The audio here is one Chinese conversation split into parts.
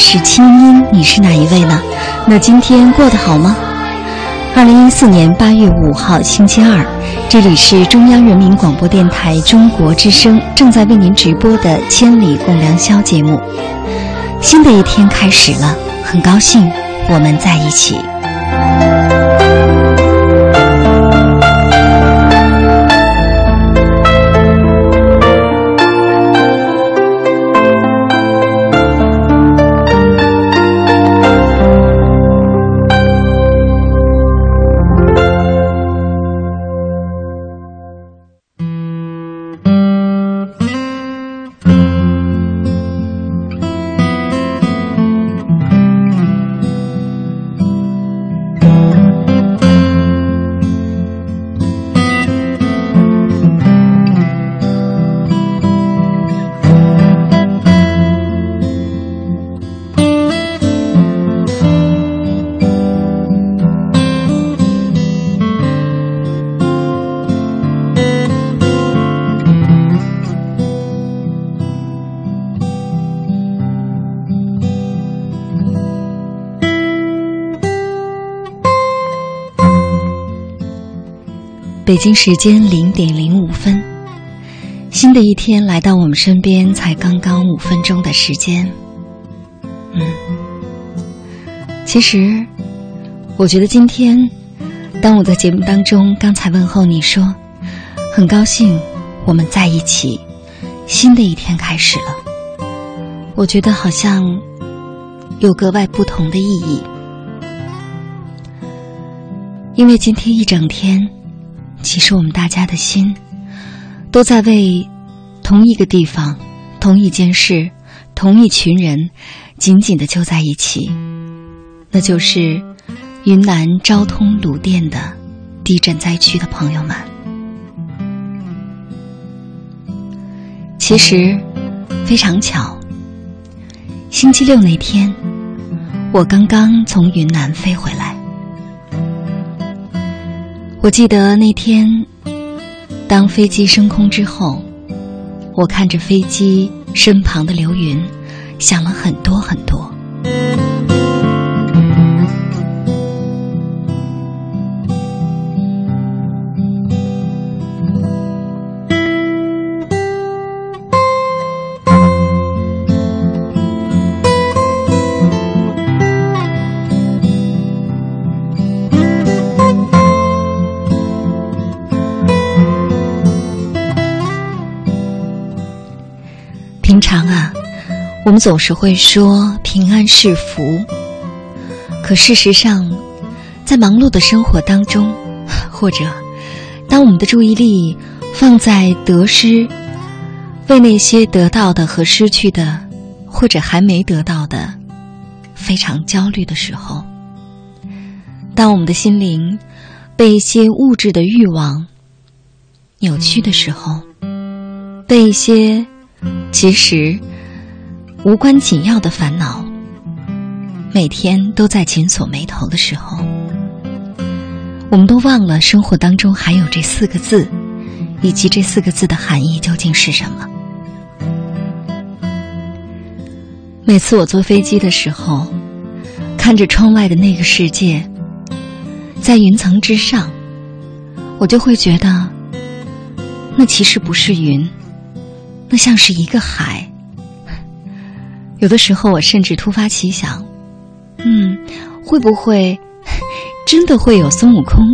是清音，你是哪一位呢？那今天过得好吗？二零一四年八月五号星期二，这里是中央人民广播电台中国之声正在为您直播的《千里共良宵》节目。新的一天开始了，很高兴我们在一起。北京时间零点零五分，新的一天来到我们身边，才刚刚五分钟的时间。嗯，其实，我觉得今天，当我在节目当中刚才问候你说，很高兴我们在一起，新的一天开始了，我觉得好像有格外不同的意义，因为今天一整天。其实我们大家的心，都在为同一个地方、同一件事、同一群人紧紧的揪在一起，那就是云南昭通鲁甸的地震灾区的朋友们。其实非常巧，星期六那天，我刚刚从云南飞回来。我记得那天，当飞机升空之后，我看着飞机身旁的流云，想了很多很多。我们总是会说平安是福，可事实上，在忙碌的生活当中，或者当我们的注意力放在得失，为那些得到的和失去的，或者还没得到的，非常焦虑的时候，当我们的心灵被一些物质的欲望扭曲的时候，被一些其实无关紧要的烦恼每天都在紧锁眉头的时候，我们都忘了生活当中还有这四个字，以及这四个字的含义究竟是什么。每次我坐飞机的时候，看着窗外的那个世界，在云层之上，我就会觉得，那其实不是云。那像是一个海。有的时候，我甚至突发奇想，嗯，会不会真的会有孙悟空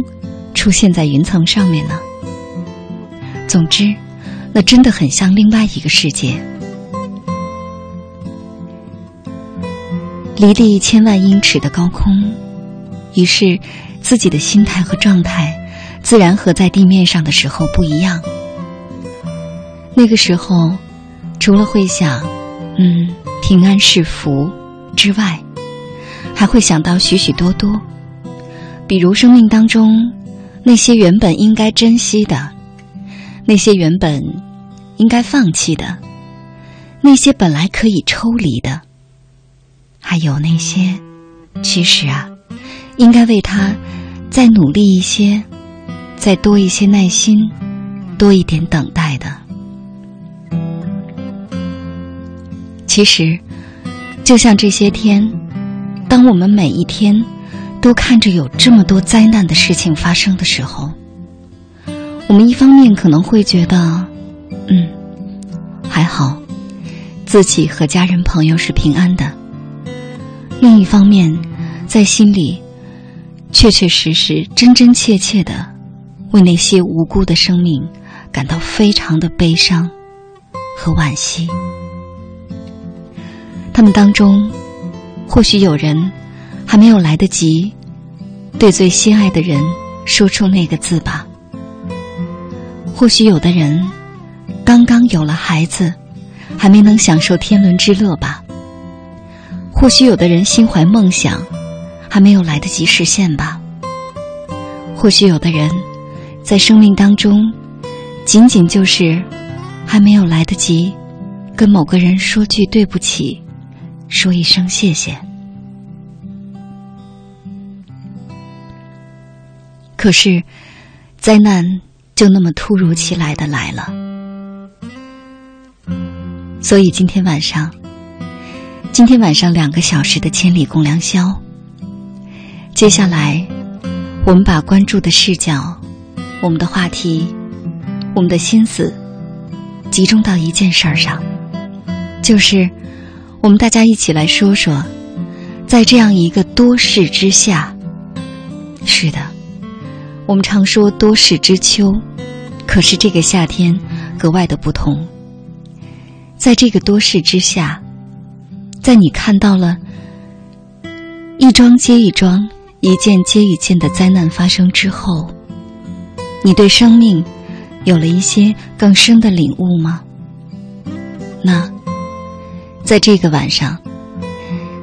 出现在云层上面呢？总之，那真的很像另外一个世界。离地千万英尺的高空，于是自己的心态和状态，自然和在地面上的时候不一样。那个时候，除了会想“嗯，平安是福”之外，还会想到许许多多，比如生命当中那些原本应该珍惜的，那些原本应该放弃的，那些本来可以抽离的，还有那些其实啊，应该为他再努力一些，再多一些耐心，多一点等待的。其实，就像这些天，当我们每一天都看着有这么多灾难的事情发生的时候，我们一方面可能会觉得，嗯，还好，自己和家人朋友是平安的；另一方面，在心里确确实实、真真切切的为那些无辜的生命感到非常的悲伤和惋惜。他们当中，或许有人还没有来得及对最心爱的人说出那个字吧；或许有的人刚刚有了孩子，还没能享受天伦之乐吧；或许有的人心怀梦想，还没有来得及实现吧；或许有的人在生命当中，仅仅就是还没有来得及跟某个人说句对不起。说一声谢谢。可是，灾难就那么突如其来的来了。所以今天晚上，今天晚上两个小时的千里共良宵。接下来，我们把关注的视角、我们的话题、我们的心思，集中到一件事儿上，就是。我们大家一起来说说，在这样一个多事之下，是的，我们常说多事之秋，可是这个夏天格外的不同。在这个多事之下，在你看到了一桩接一桩、一件接一件的灾难发生之后，你对生命有了一些更深的领悟吗？那？在这个晚上，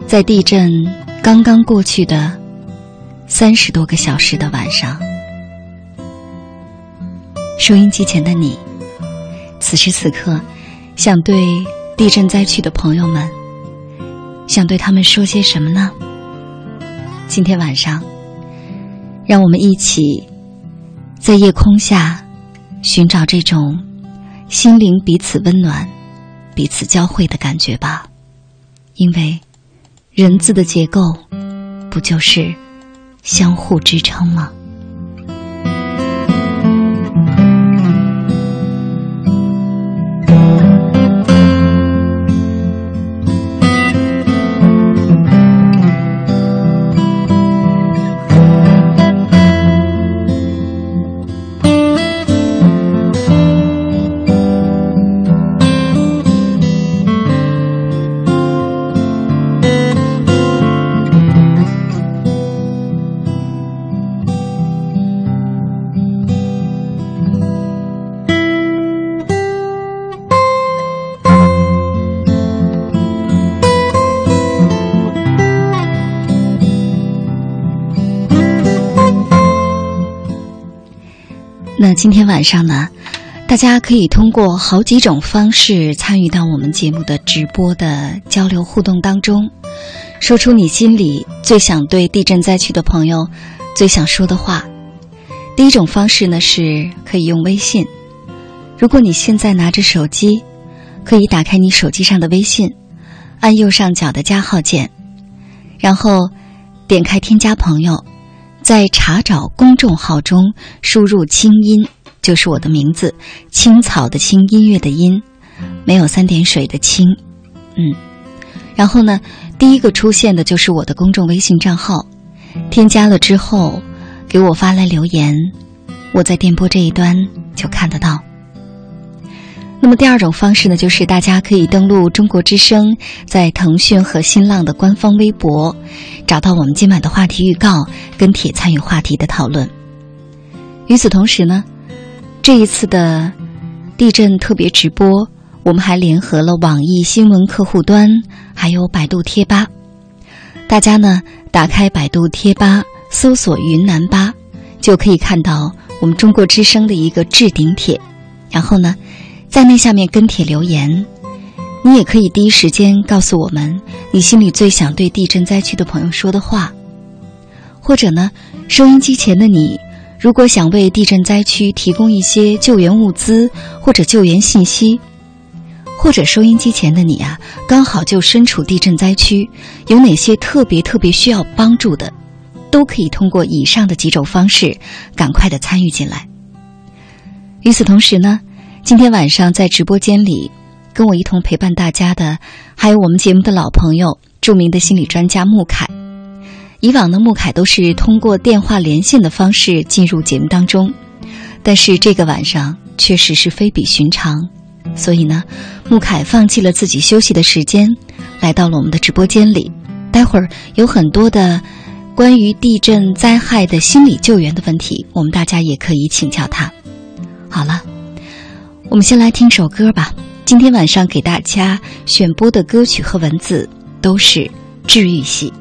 在地震刚刚过去的三十多个小时的晚上，收音机前的你，此时此刻想对地震灾区的朋友们，想对他们说些什么呢？今天晚上，让我们一起在夜空下寻找这种心灵彼此温暖。彼此交汇的感觉吧，因为人字的结构不就是相互支撑吗？今天晚上呢，大家可以通过好几种方式参与到我们节目的直播的交流互动当中，说出你心里最想对地震灾区的朋友最想说的话。第一种方式呢，是可以用微信。如果你现在拿着手机，可以打开你手机上的微信，按右上角的加号键，然后点开添加朋友。在查找公众号中输入“清音”，就是我的名字，青草的青，音乐的音，没有三点水的青，嗯。然后呢，第一个出现的就是我的公众微信账号，添加了之后，给我发来留言，我在电波这一端就看得到。那么第二种方式呢，就是大家可以登录中国之声，在腾讯和新浪的官方微博，找到我们今晚的话题预告，跟帖参与话题的讨论。与此同时呢，这一次的地震特别直播，我们还联合了网易新闻客户端，还有百度贴吧。大家呢，打开百度贴吧，搜索“云南吧”，就可以看到我们中国之声的一个置顶帖，然后呢。在那下面跟帖留言，你也可以第一时间告诉我们你心里最想对地震灾区的朋友说的话，或者呢，收音机前的你，如果想为地震灾区提供一些救援物资或者救援信息，或者收音机前的你啊，刚好就身处地震灾区，有哪些特别特别需要帮助的，都可以通过以上的几种方式，赶快的参与进来。与此同时呢。今天晚上在直播间里，跟我一同陪伴大家的，还有我们节目的老朋友，著名的心理专家穆凯。以往呢，穆凯都是通过电话连线的方式进入节目当中，但是这个晚上确实是非比寻常，所以呢，穆凯放弃了自己休息的时间，来到了我们的直播间里。待会儿有很多的关于地震灾害的心理救援的问题，我们大家也可以请教他。好了。我们先来听首歌吧。今天晚上给大家选播的歌曲和文字都是治愈系。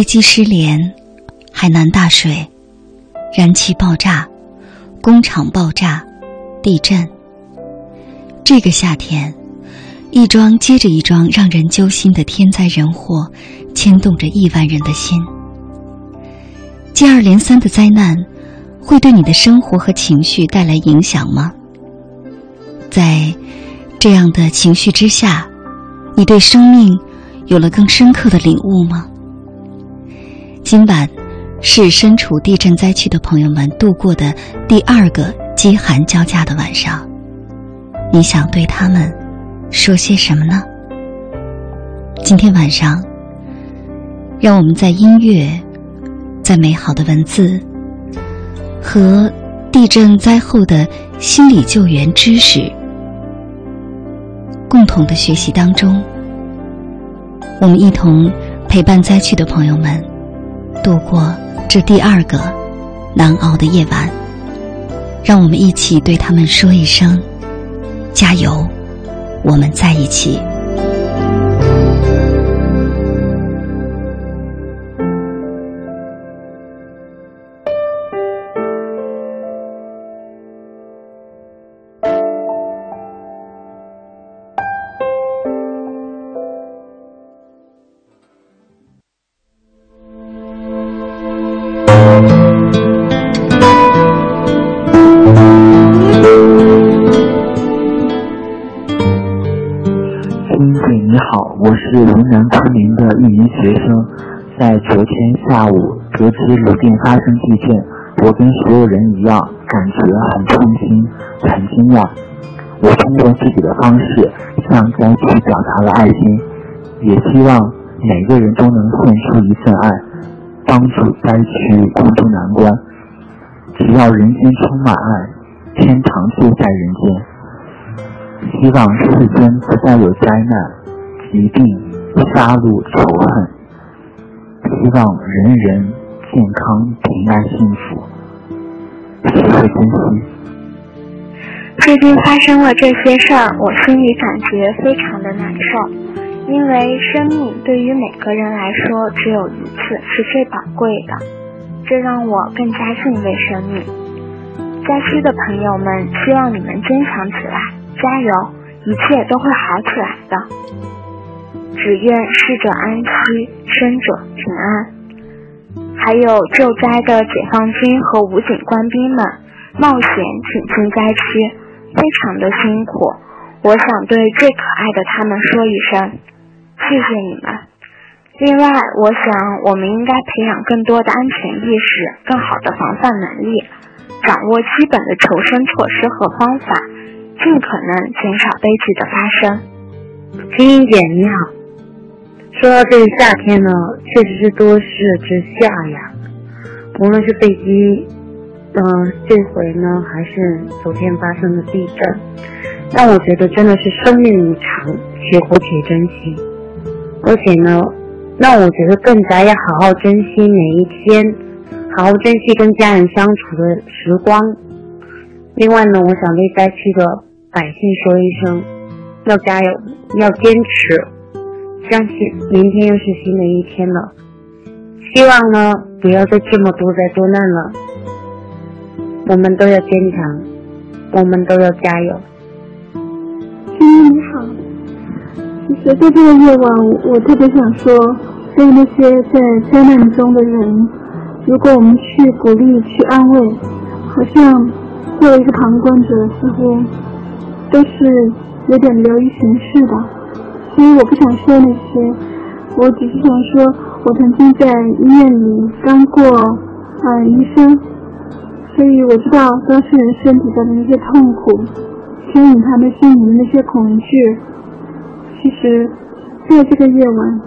飞机失联，海南大水，燃气爆炸，工厂爆炸，地震。这个夏天，一桩接着一桩让人揪心的天灾人祸，牵动着亿万人的心。接二连三的灾难，会对你的生活和情绪带来影响吗？在这样的情绪之下，你对生命有了更深刻的领悟吗？今晚是身处地震灾区的朋友们度过的第二个饥寒交加的晚上，你想对他们说些什么呢？今天晚上，让我们在音乐、在美好的文字和地震灾后的心理救援知识共同的学习当中，我们一同陪伴灾区的朋友们。度过这第二个难熬的夜晚，让我们一起对他们说一声：加油！我们在一起。得知泸定发生地震，我跟所有人一样，感觉很痛心、很惊讶。我通过自己的方式向灾区表达了爱心，也希望每个人都能献出一份爱，帮助灾区共度难关。只要人间充满爱，天堂就在人间。希望世间不再有灾难。疾病、杀戮、仇恨，希望人人健康、平安、幸福，学会珍惜。最近发生了这些事儿，我心里感觉非常的难受，因为生命对于每个人来说只有一次，是最宝贵的，这让我更加敬畏生命。灾区的朋友们，希望你们坚强起来，加油，一切都会好起来的。只愿逝者安息，生者平安。还有救灾的解放军和武警官兵们，冒险挺进灾区，非常的辛苦。我想对最可爱的他们说一声，谢谢你们。另外，我想我们应该培养更多的安全意识，更好的防范能力，掌握基本的求生措施和方法，尽可能减少悲剧的发生。金英姐你好。说到这个夏天呢，确实是多事之夏呀。无论是飞机，嗯，这回呢，还是昨天发生的地震，让我觉得真的是生命无常，且活且珍惜。而且呢，那我觉得更加要好好珍惜每一天，好好珍惜跟家人相处的时光。另外呢，我想对灾区的百姓说一声，要加油，要坚持，相信明天又是新的一天了。希望呢，不要再这么多灾多难了。我们都要坚强，我们都要加油。亲亲你好，其实在这个夜晚，我特别想说，对那些在灾难中的人，如果我们去鼓励、去安慰，好像作为一个旁观者，似乎都是有点流于形式的。所以我不想说那些，我只是想说，我曾经在医院里当过啊医生，所以我知道当事人身体上的那些痛苦。牵引他们心里的那些恐惧，其实，在这个夜晚，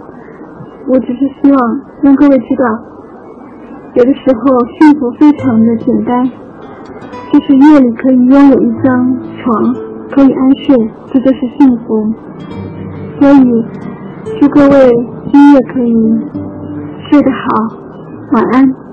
我只是希望让各位知道，有的时候幸福非常的简单，就是夜里可以拥有一张床，可以安睡，这就是幸福。所以，祝各位今夜可以睡得好，晚安。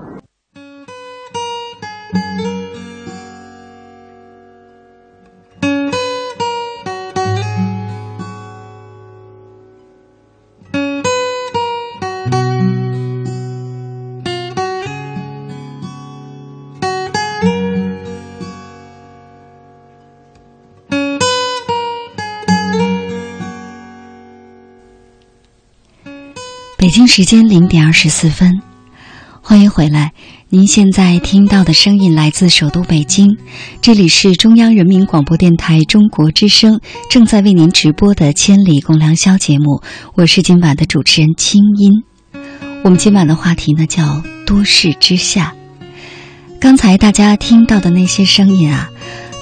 北京时间零点二十四分，欢迎回来。您现在听到的声音来自首都北京，这里是中央人民广播电台中国之声正在为您直播的《千里共良宵》节目。我是今晚的主持人清音。我们今晚的话题呢叫“多事之下”。刚才大家听到的那些声音啊，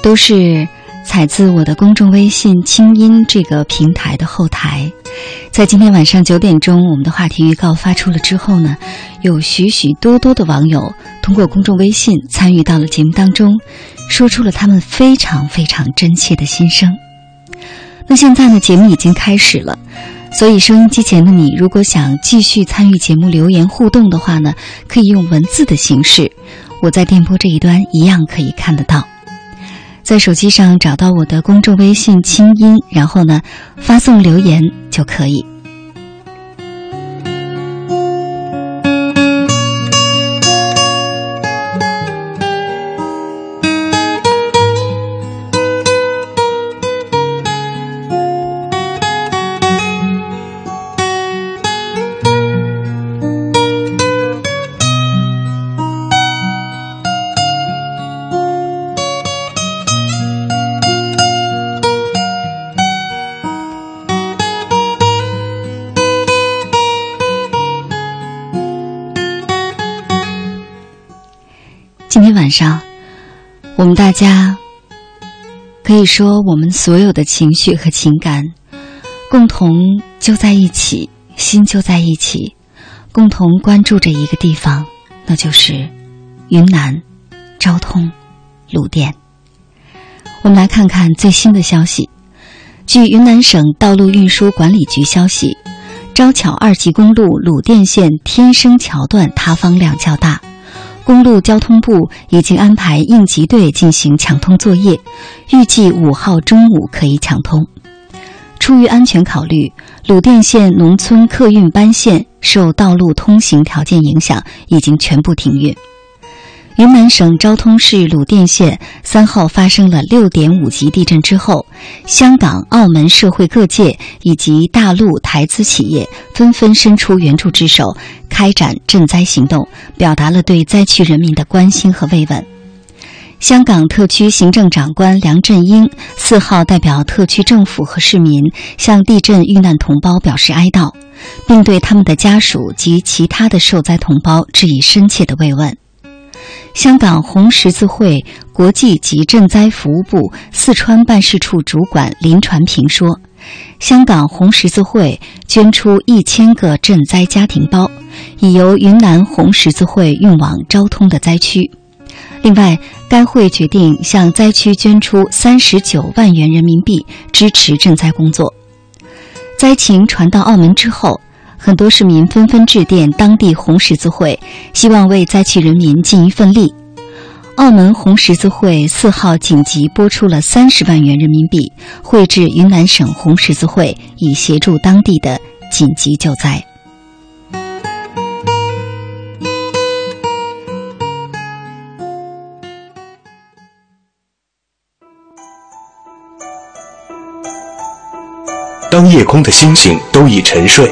都是。采自我的公众微信“清音”这个平台的后台，在今天晚上九点钟，我们的话题预告发出了之后呢，有许许多多的网友通过公众微信参与到了节目当中，说出了他们非常非常真切的心声。那现在呢，节目已经开始了，所以收音机前的你，如果想继续参与节目留言互动的话呢，可以用文字的形式，我在电波这一端一样可以看得到。在手机上找到我的公众微信“清音”，然后呢，发送留言就可以。大家可以说，我们所有的情绪和情感共同就在一起，心就在一起，共同关注着一个地方，那就是云南昭通鲁甸。我们来看看最新的消息。据云南省道路运输管理局消息，昭巧二级公路鲁甸县天生桥段塌方量较大。公路交通部已经安排应急队进行抢通作业，预计五号中午可以抢通。出于安全考虑，鲁甸县农村客运班线受道路通行条件影响，已经全部停运。云南省昭通市鲁甸县三号发生了六点五级地震之后，香港、澳门社会各界以及大陆台资企业纷纷伸出援助之手，开展赈灾行动，表达了对灾区人民的关心和慰问。香港特区行政长官梁振英四号代表特区政府和市民向地震遇难同胞表示哀悼，并对他们的家属及其他的受灾同胞致以深切的慰问。香港红十字会国际及赈灾服务部四川办事处主管林传平说：“香港红十字会捐出一千个赈灾家庭包，已由云南红十字会运往昭通的灾区。另外，该会决定向灾区捐出三十九万元人民币，支持赈灾工作。灾情传到澳门之后。”很多市民纷纷致电当地红十字会，希望为灾区人民尽一份力。澳门红十字会四号紧急拨出了三十万元人民币，汇至云南省红十字会，以协助当地的紧急救灾。当夜空的星星都已沉睡，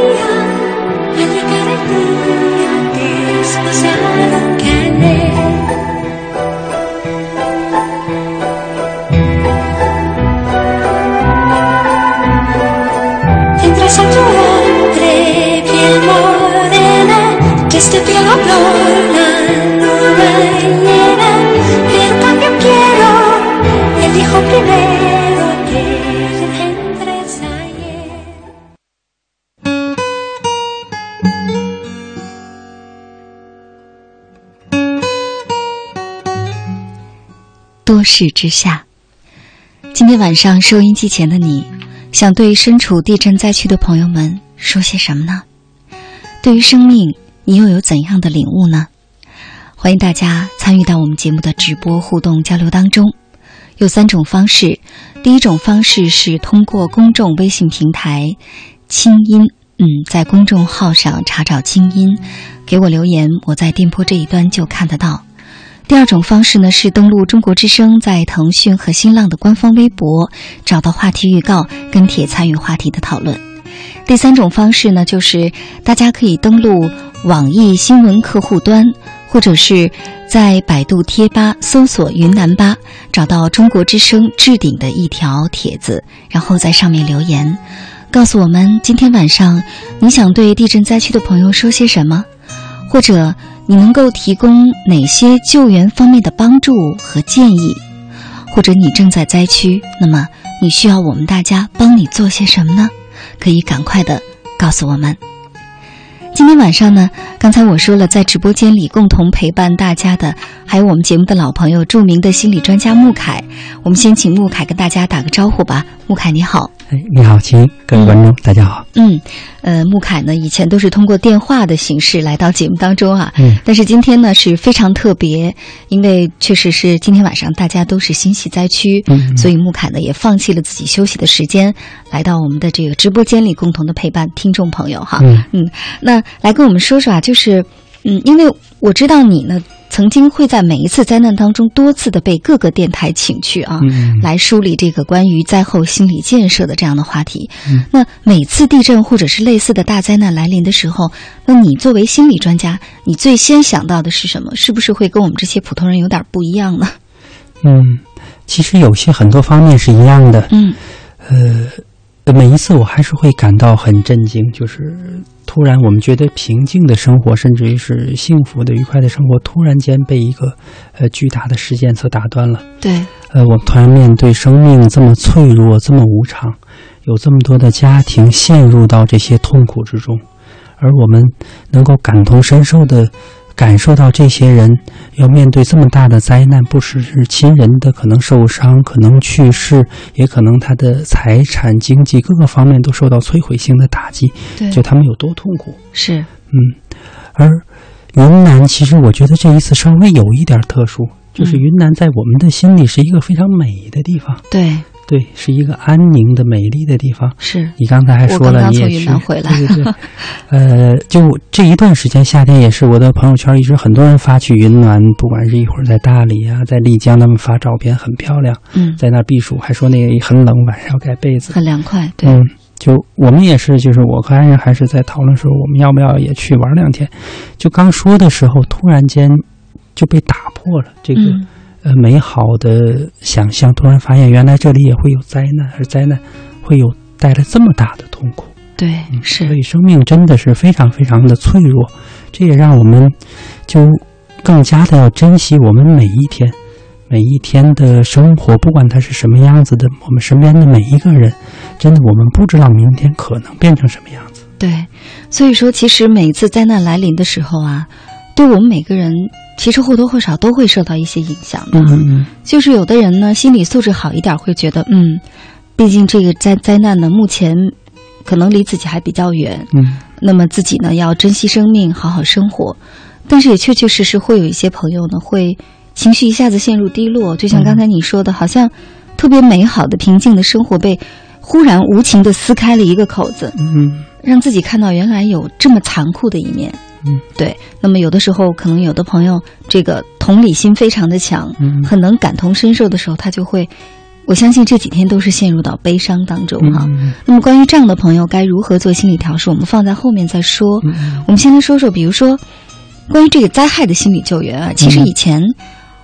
多事之下，今天晚上收音机前的你，想对身处地震灾区的朋友们说些什么呢？对于生命，你又有怎样的领悟呢？欢迎大家参与到我们节目的直播互动交流当中，有三种方式。第一种方式是通过公众微信平台“清音”，嗯，在公众号上查找“清音”，给我留言，我在电波这一端就看得到。第二种方式呢是登录中国之声在腾讯和新浪的官方微博，找到话题预告，跟帖参与话题的讨论。第三种方式呢，就是大家可以登录网易新闻客户端，或者是在百度贴吧搜索“云南吧”，找到中国之声置顶的一条帖子，然后在上面留言，告诉我们今天晚上你想对地震灾区的朋友说些什么，或者。你能够提供哪些救援方面的帮助和建议？或者你正在灾区，那么你需要我们大家帮你做些什么呢？可以赶快的告诉我们。今天晚上呢，刚才我说了，在直播间里共同陪伴大家的，还有我们节目的老朋友，著名的心理专家穆凯。我们先请穆凯跟大家打个招呼吧。穆凯，你好。哎，你好，亲，各位观众，大家好。嗯，呃，穆凯呢，以前都是通过电话的形式来到节目当中啊。嗯。但是今天呢是非常特别，因为确实是今天晚上大家都是心系灾区，嗯，所以穆凯呢也放弃了自己休息的时间，来到我们的这个直播间里，共同的陪伴听众朋友哈。嗯嗯，那来跟我们说说啊，就是嗯，因为我知道你呢。曾经会在每一次灾难当中多次的被各个电台请去啊，来梳理这个关于灾后心理建设的这样的话题。那每次地震或者是类似的大灾难来临的时候，那你作为心理专家，你最先想到的是什么？是不是会跟我们这些普通人有点不一样呢？嗯，其实有些很多方面是一样的。嗯，呃，每一次我还是会感到很震惊，就是。突然，我们觉得平静的生活，甚至于是幸福的、愉快的生活，突然间被一个呃巨大的事件所打断了。对，呃，我们突然面对生命这么脆弱、这么无常，有这么多的家庭陷入到这些痛苦之中，而我们能够感同身受的。感受到这些人要面对这么大的灾难，不只是亲人的可能受伤、可能去世，也可能他的财产、经济各个方面都受到摧毁性的打击。对，就他们有多痛苦。是，嗯，而云南其实我觉得这一次稍微有一点特殊，就是云南在我们的心里是一个非常美的地方。对。对，是一个安宁的、美丽的地方。是你刚才还说了，你也去，对对对。呃，就这一段时间，夏天也是我的朋友圈一直很多人发去云南，不管是一会儿在大理啊，在丽江，他们发照片很漂亮。嗯，在那避暑，还说那个很冷，晚上要盖被子，很凉快。对，嗯，就我们也是，就是我和安然还是在讨论说，我们要不要也去玩两天？就刚说的时候，突然间就被打破了这个。呃，美好的想象，突然发现原来这里也会有灾难，而灾难会有带来这么大的痛苦。对，是。所以生命真的是非常非常的脆弱，这也让我们就更加的要珍惜我们每一天，每一天的生活，不管它是什么样子的，我们身边的每一个人，真的我们不知道明天可能变成什么样子。对，所以说，其实每一次灾难来临的时候啊，对我们每个人，其实或多或少都会受到一些影响的。嗯嗯就是有的人呢，心理素质好一点，会觉得，嗯，毕竟这个灾灾难呢，目前可能离自己还比较远，嗯那么自己呢要珍惜生命，好好生活。但是也确确实实会有一些朋友呢，会情绪一下子陷入低落，就像刚才你说的，好像特别美好的、平静的生活被忽然无情的撕开了一个口子，嗯让自己看到原来有这么残酷的一面。嗯，对。那么有的时候，可能有的朋友这个同理心非常的强，嗯很能感同身受的时候，他就会，我相信这几天都是陷入到悲伤当中哈。嗯那么关于这样的朋友该如何做心理调试，我们放在后面再说。嗯我们先来说说，比如说关于这个灾害的心理救援啊，其实以前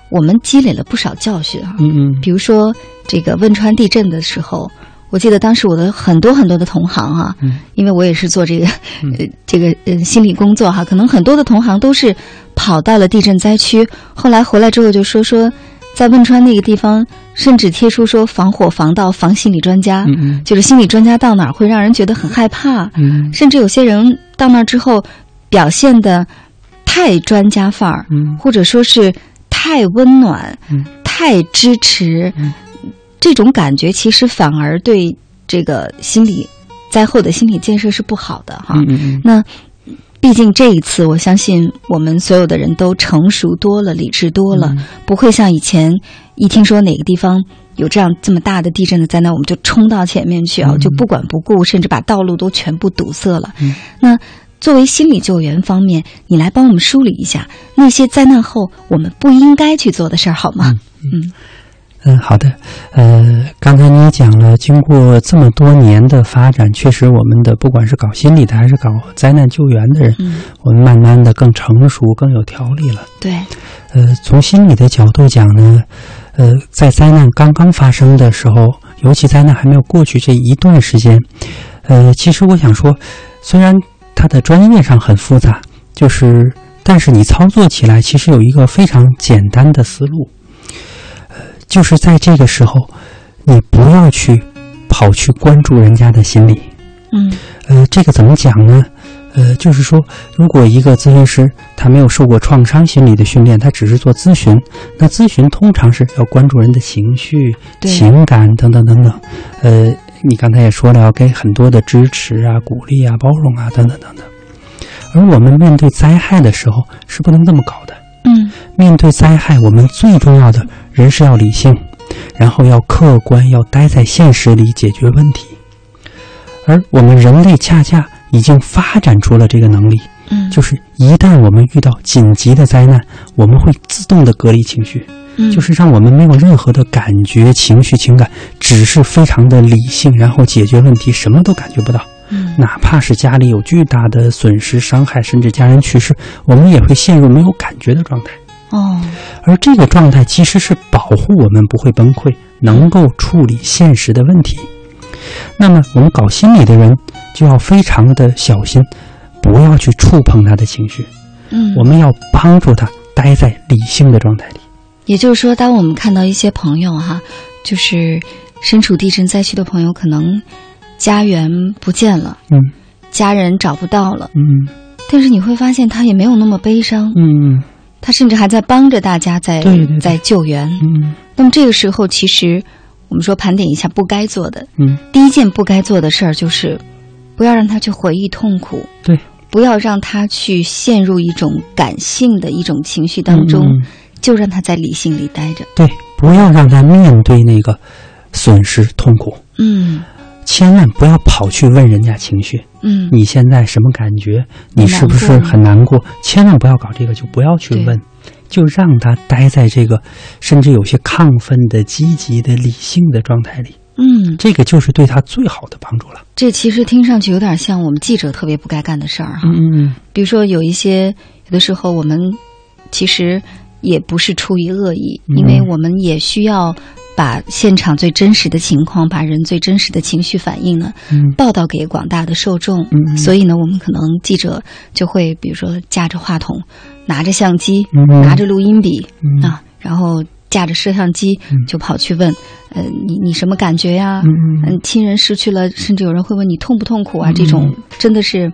我们积累了不少教训啊。嗯嗯比如说这个汶川地震的时候，我记得当时我的很多很多的同行啊，嗯。因为我也是做这个呃这个呃心理工作哈，可能很多的同行都是跑到了地震灾区，后来回来之后就说说。在汶川那个地方，甚至贴出说防火防盗防心理专家，就是心理专家到哪儿会让人觉得很害怕，嗯。甚至有些人到那儿之后表现的太专家范儿，嗯。或者说是太温暖、嗯。太支持，嗯这种感觉其实反而对这个心理灾后的心理建设是不好的哈。嗯嗯那毕竟这一次，我相信我们所有的人都成熟多了、理智多了，嗯不会像以前一听说哪个地方有这样这么大的地震的灾难，我们就冲到前面去啊，嗯就不管不顾，甚至把道路都全部堵塞了。嗯那作为心理救援方面，你来帮我们梳理一下那些灾难后我们不应该去做的事儿好吗？嗯嗯，好的。呃，刚才你也讲了，经过这么多年的发展，确实我们的不管是搞心理的还是搞灾难救援的人，嗯，我们慢慢的更成熟、更有条理了。对，呃，从心理的角度讲呢，呃，在灾难刚刚发生的时候，尤其灾难还没有过去这一段时间，呃，其实我想说，虽然它的专业上很复杂，就是，但是你操作起来其实有一个非常简单的思路，呃，就是在这个时候，你不要去跑去关注人家的心理，嗯呃，这个怎么讲呢？呃，就是说，如果一个咨询师他没有受过创伤心理的训练，他只是做咨询，那咨询通常是要关注人的情绪、对情感等等等等。呃，你刚才也说了，要给很多的支持啊、鼓励啊、包容啊等等等等。而我们面对灾害的时候是不能这么搞的。嗯面对灾害，我们最重要的人是要理性，然后要客观，要待在现实里解决问题。而我们人类恰恰已经发展出了这个能力，嗯，就是一旦我们遇到紧急的灾难，我们会自动的隔离情绪，嗯就是让我们没有任何的感觉、情绪、情感，只是非常的理性，然后解决问题，什么都感觉不到。嗯哪怕是家里有巨大的损失、伤害，甚至家人去世，我们也会陷入没有感觉的状态。哦而这个状态其实是保护我们不会崩溃，能够处理现实的问题。那么，我们搞心理的人就要非常的小心，不要去触碰他的情绪。嗯，我们要帮助他待在理性的状态里。也就是说，当我们看到一些朋友哈，就是身处地震灾区的朋友，可能家园不见了，嗯。家人找不到了，嗯。但是你会发现他也没有那么悲伤，嗯他甚至还在帮着大家在在救援。嗯那么这个时候，其实我们说盘点一下不该做的，嗯，第一件不该做的事儿就是不要让他去回忆痛苦，对，不要让他去陷入一种感性的一种情绪当中，嗯。就让他在理性里待着。对，不要让他面对那个损失痛苦，嗯千万不要跑去问人家情绪。嗯，你现在什么感觉？你是不是很难过？千万不要搞这个，就不要去问，就让他待在这个甚至有些亢奋的、积极的、理性的状态里。嗯，这个就是对他最好的帮助了。这其实听上去有点像我们记者特别不该干的事儿哈。嗯比如说有一些有的时候我们其实也不是出于恶意，嗯因为我们也需要把现场最真实的情况，把人最真实的情绪反应呢嗯报道给广大的受众。嗯所以呢，我们可能记者就会比如说架着话筒，拿着相机，嗯拿着录音笔、嗯啊，然后架着摄像机就跑去问，呃，你你什么感觉呀？嗯亲人失去了，甚至有人会问你痛不痛苦啊？嗯这种真的是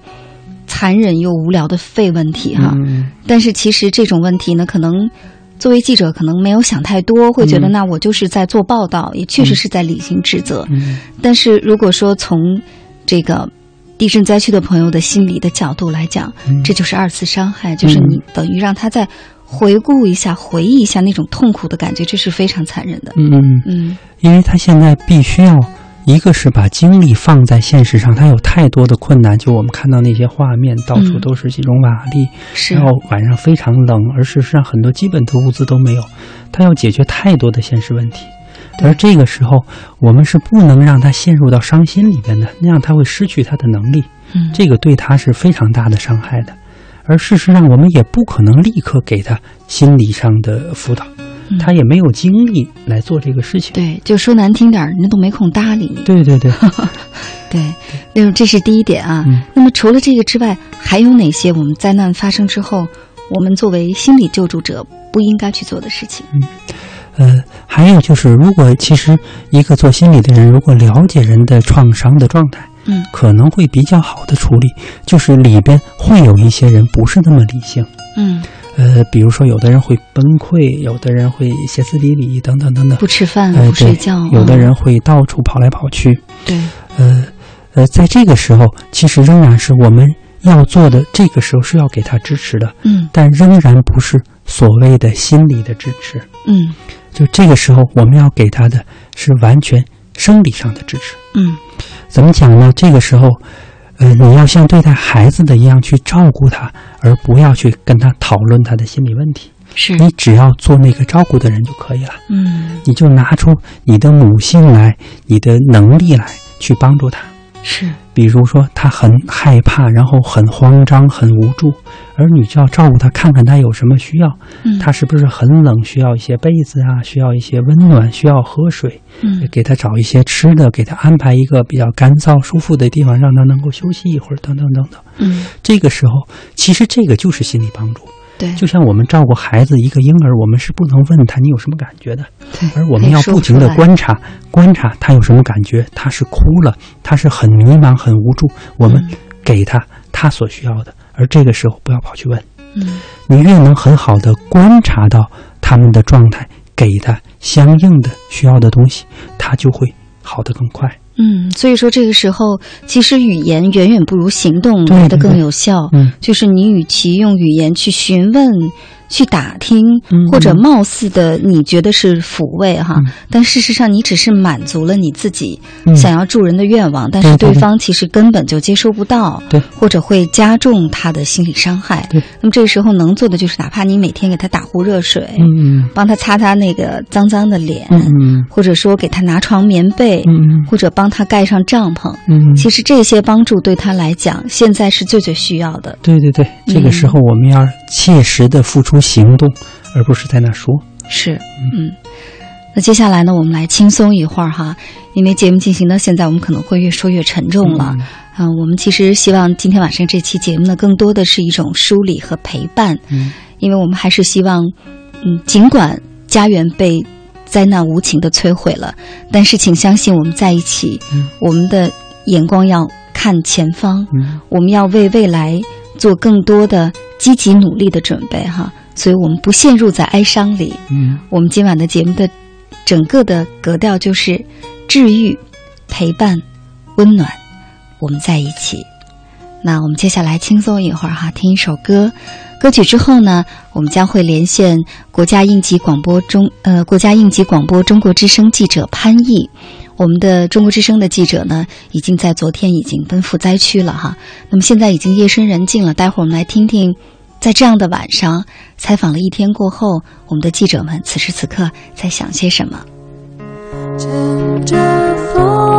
残忍又无聊的废问题哈。嗯但是其实这种问题呢，可能作为记者可能没有想太多，会觉得嗯。那我就是在做报道，也确实是在履行职责。嗯。但是如果说从这个地震灾区的朋友的心理的角度来讲，嗯。这就是二次伤害，就是你等于让他再回顾一下、回忆一下那种痛苦的感觉，这是非常残忍的。嗯嗯。嗯。因为他现在必须要，一个是把精力放在现实上，他有太多的困难，就我们看到那些画面，到处嗯都是这种瓦砾，是然后晚上非常冷，而事实上很多基本的物资都没有，他要解决太多的现实问题。而这个时候，我们是不能让他陷入到伤心里边的，那样他会失去他的能力，嗯这个对他是非常大的伤害的。而事实上，我们也不可能立刻给他心理上的辅导，嗯他也没有精力来做这个事情。对，就说难听点儿，人家都没空搭理你。对对对，对，那么这是第一点啊。嗯那么除了这个之外，还有哪些我们灾难发生之后，我们作为心理救助者不应该去做的事情？嗯呃，还有就是，如果其实一个做心理的人，如果了解人的创伤的状态，嗯可能会比较好的处理。就是里边会有一些人不是那么理性，嗯，呃，比如说有的人会崩溃，有的人会歇斯底里，等等等等，不吃饭、呃，不睡对觉，有的嗯人会到处跑来跑去，对，呃呃，在这个时候，其实仍然是我们要做的，这个时候是要给他支持的，嗯但仍然不是所谓的心理的支持。嗯就这个时候，我们要给他的是完全生理上的支持。嗯怎么讲呢？这个时候，呃，你要像对待孩子的一样去照顾他，而不要去跟他讨论他的心理问题。是，你只要做那个照顾的人就可以了。嗯你就拿出你的母性来，你的能力来去帮助他。是，比如说他很害怕，然后很慌张、很无助，而你就要照顾他，看看他有什么需要。嗯他是不是很冷，需要一些被子啊，需要一些温暖，需要喝水。嗯给他找一些吃的，给他安排一个比较干燥、舒服的地方，让他能够休息一会儿，等等等等。嗯这个时候，其实这个就是心理帮助。对，就像我们照顾孩子，一个婴儿，我们是不能问他你有什么感觉的，对而我们要不停的观察，观察他有什么感觉，他是哭了，他是很迷茫、很无助，我们嗯给他他所需要的，而这个时候不要跑去问，嗯你越能很好的观察到他们的状态，给他相应的需要的东西，他就会好的更快。嗯，所以说这个时候，其实语言远远不如行动来的更有效。嗯就是你与其用语言去询问、去打听，嗯。或者貌似的你觉得是抚慰哈，嗯。但事实上你只是满足了你自己嗯。想要助人的愿望，但是对方其实根本就接收不到，对。或者会加重他的心理伤害。对。那么这个时候能做的就是，哪怕你每天给他打壶热水，嗯帮他擦擦那个脏脏的脸，嗯嗯。或者说给他拿床棉被，嗯或者帮他盖上帐篷。嗯，其实这些帮助对他来讲，现在是最最需要的。对对对，这个时候我们要切实的付出行动，而不是在那说。是，嗯。那接下来呢，我们来轻松一会儿哈，因为节目进行到现在，我们可能会越说越沉重了。嗯、我们其实希望今天晚上这期节目呢，更多的是一种梳理和陪伴，嗯。因为我们还是希望，嗯，尽管家园被灾难无情的摧毁了，但是请相信我们在一起，嗯。我们的眼光要看前方，嗯。我们要为未来做更多的积极努力的准备哈，所以我们不陷入在哀伤里。嗯我们今晚的节目的整个的格调就是治愈、陪伴、温暖，我们在一起。那我们接下来轻松一会儿哈，听一首歌。歌曲之后呢，我们将会连线国家应急广播中呃国家应急广播中国之声记者潘毅。我们的中国之声的记者呢，已经在昨天已经奔赴灾区了哈。那么现在已经夜深人静了，待会儿我们来听听，在这样的晚上，采访了一天过后，我们的记者们此时此刻在想些什么。乘着风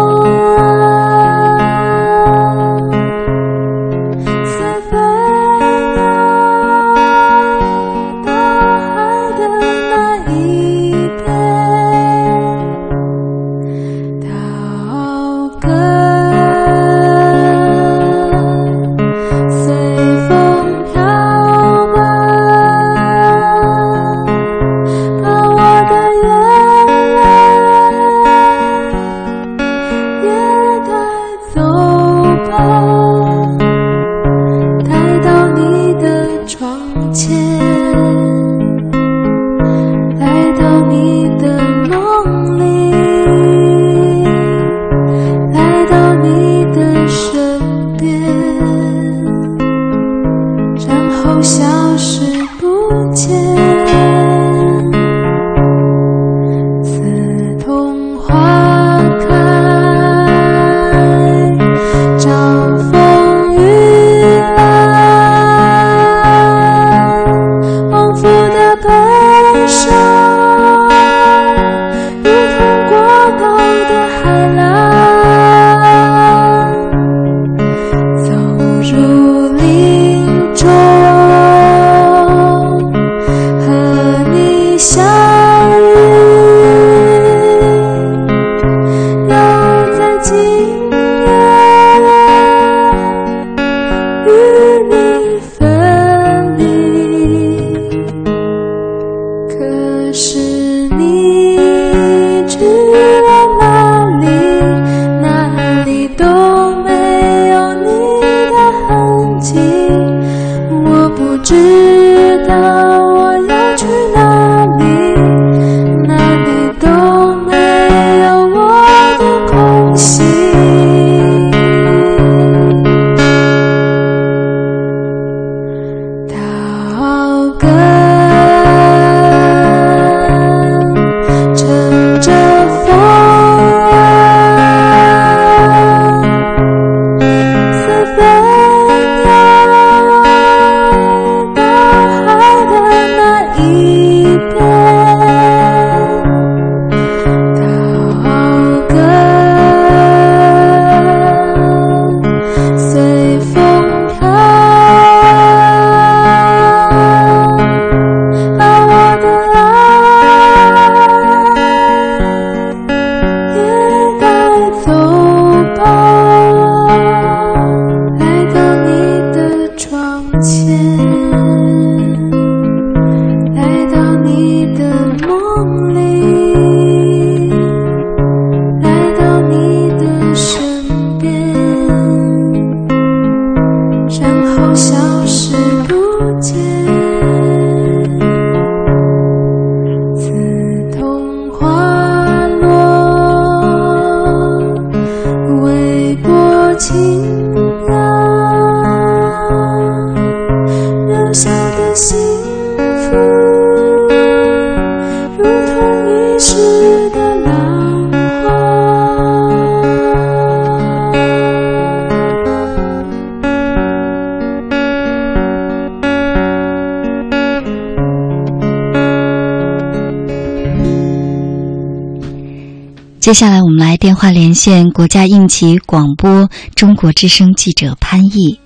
接下来我们来电话连线国家应急广播中国之声记者潘毅。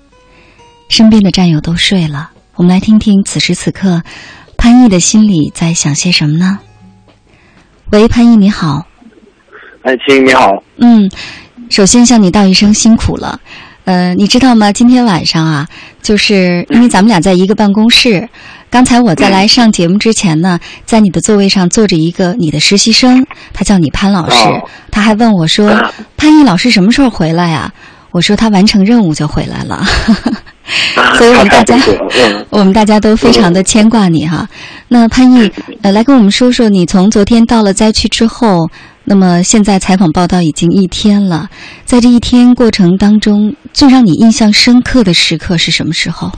身边的战友都睡了，我们来听听此时此刻潘毅的心里在想些什么呢？喂，潘毅你好。哎，亲，你好。嗯，首先向你道一声辛苦了。呃，你知道吗？今天晚上啊，就是因为咱们俩在一个办公室。刚才我在来上节目之前呢，在你的座位上坐着一个你的实习生，他叫你潘老师，他还问我说：“潘毅老师什么时候回来呀？”我说他完成任务就回来了。所以我们大家，我们大家都非常的牵挂你哈。那潘毅，呃，来跟我们说说你从昨天到了灾区之后，那么现在采访报道已经一天了，在这一天过程当中，最让你印象深刻的时刻是什么时候？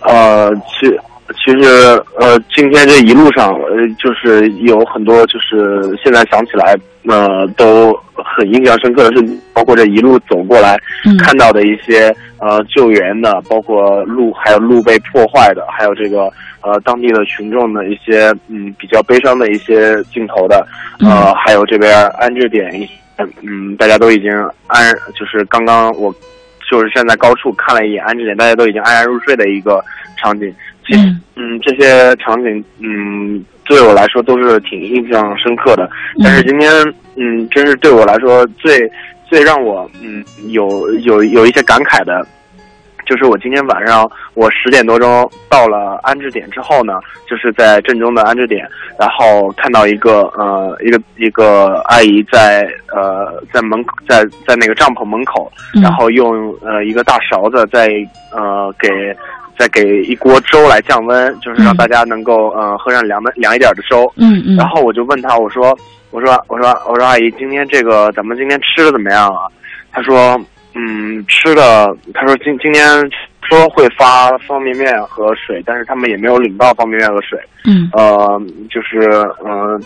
呃，是其实呃，今天这一路上，呃，就是有很多，就是现在想起来，呃，都很印象深刻的是，包括这一路走过来、嗯看到的一些呃救援的，包括路还有路被破坏的，还有这个呃当地的群众的一些嗯比较悲伤的一些镜头的，呃，还有这边安置点一嗯大家都已经安，就是刚刚我。就是站在高处看了一眼安置点，大家都已经安然入睡的一个场景。其实，嗯，这些场景，嗯，对我来说都是挺印象深刻的。但是今天，嗯，真是对我来说最最让我嗯有有有一些感慨的，就是我今天晚上我十点多钟到了安置点之后呢，就是在镇中的安置点，然后看到一个呃一个一个阿姨在呃在门在在那个帐篷门口，然后用呃一个大勺子在呃给再给一锅粥来降温，就是让大家能够呃喝上凉的凉一点的粥。嗯嗯然后我就问他，我说我说我说我说阿姨，今天这个咱们今天吃的怎么样啊？他说嗯吃的，他说今今天说会发方便面和水，但是他们也没有领到方便面和水。嗯呃，就是呃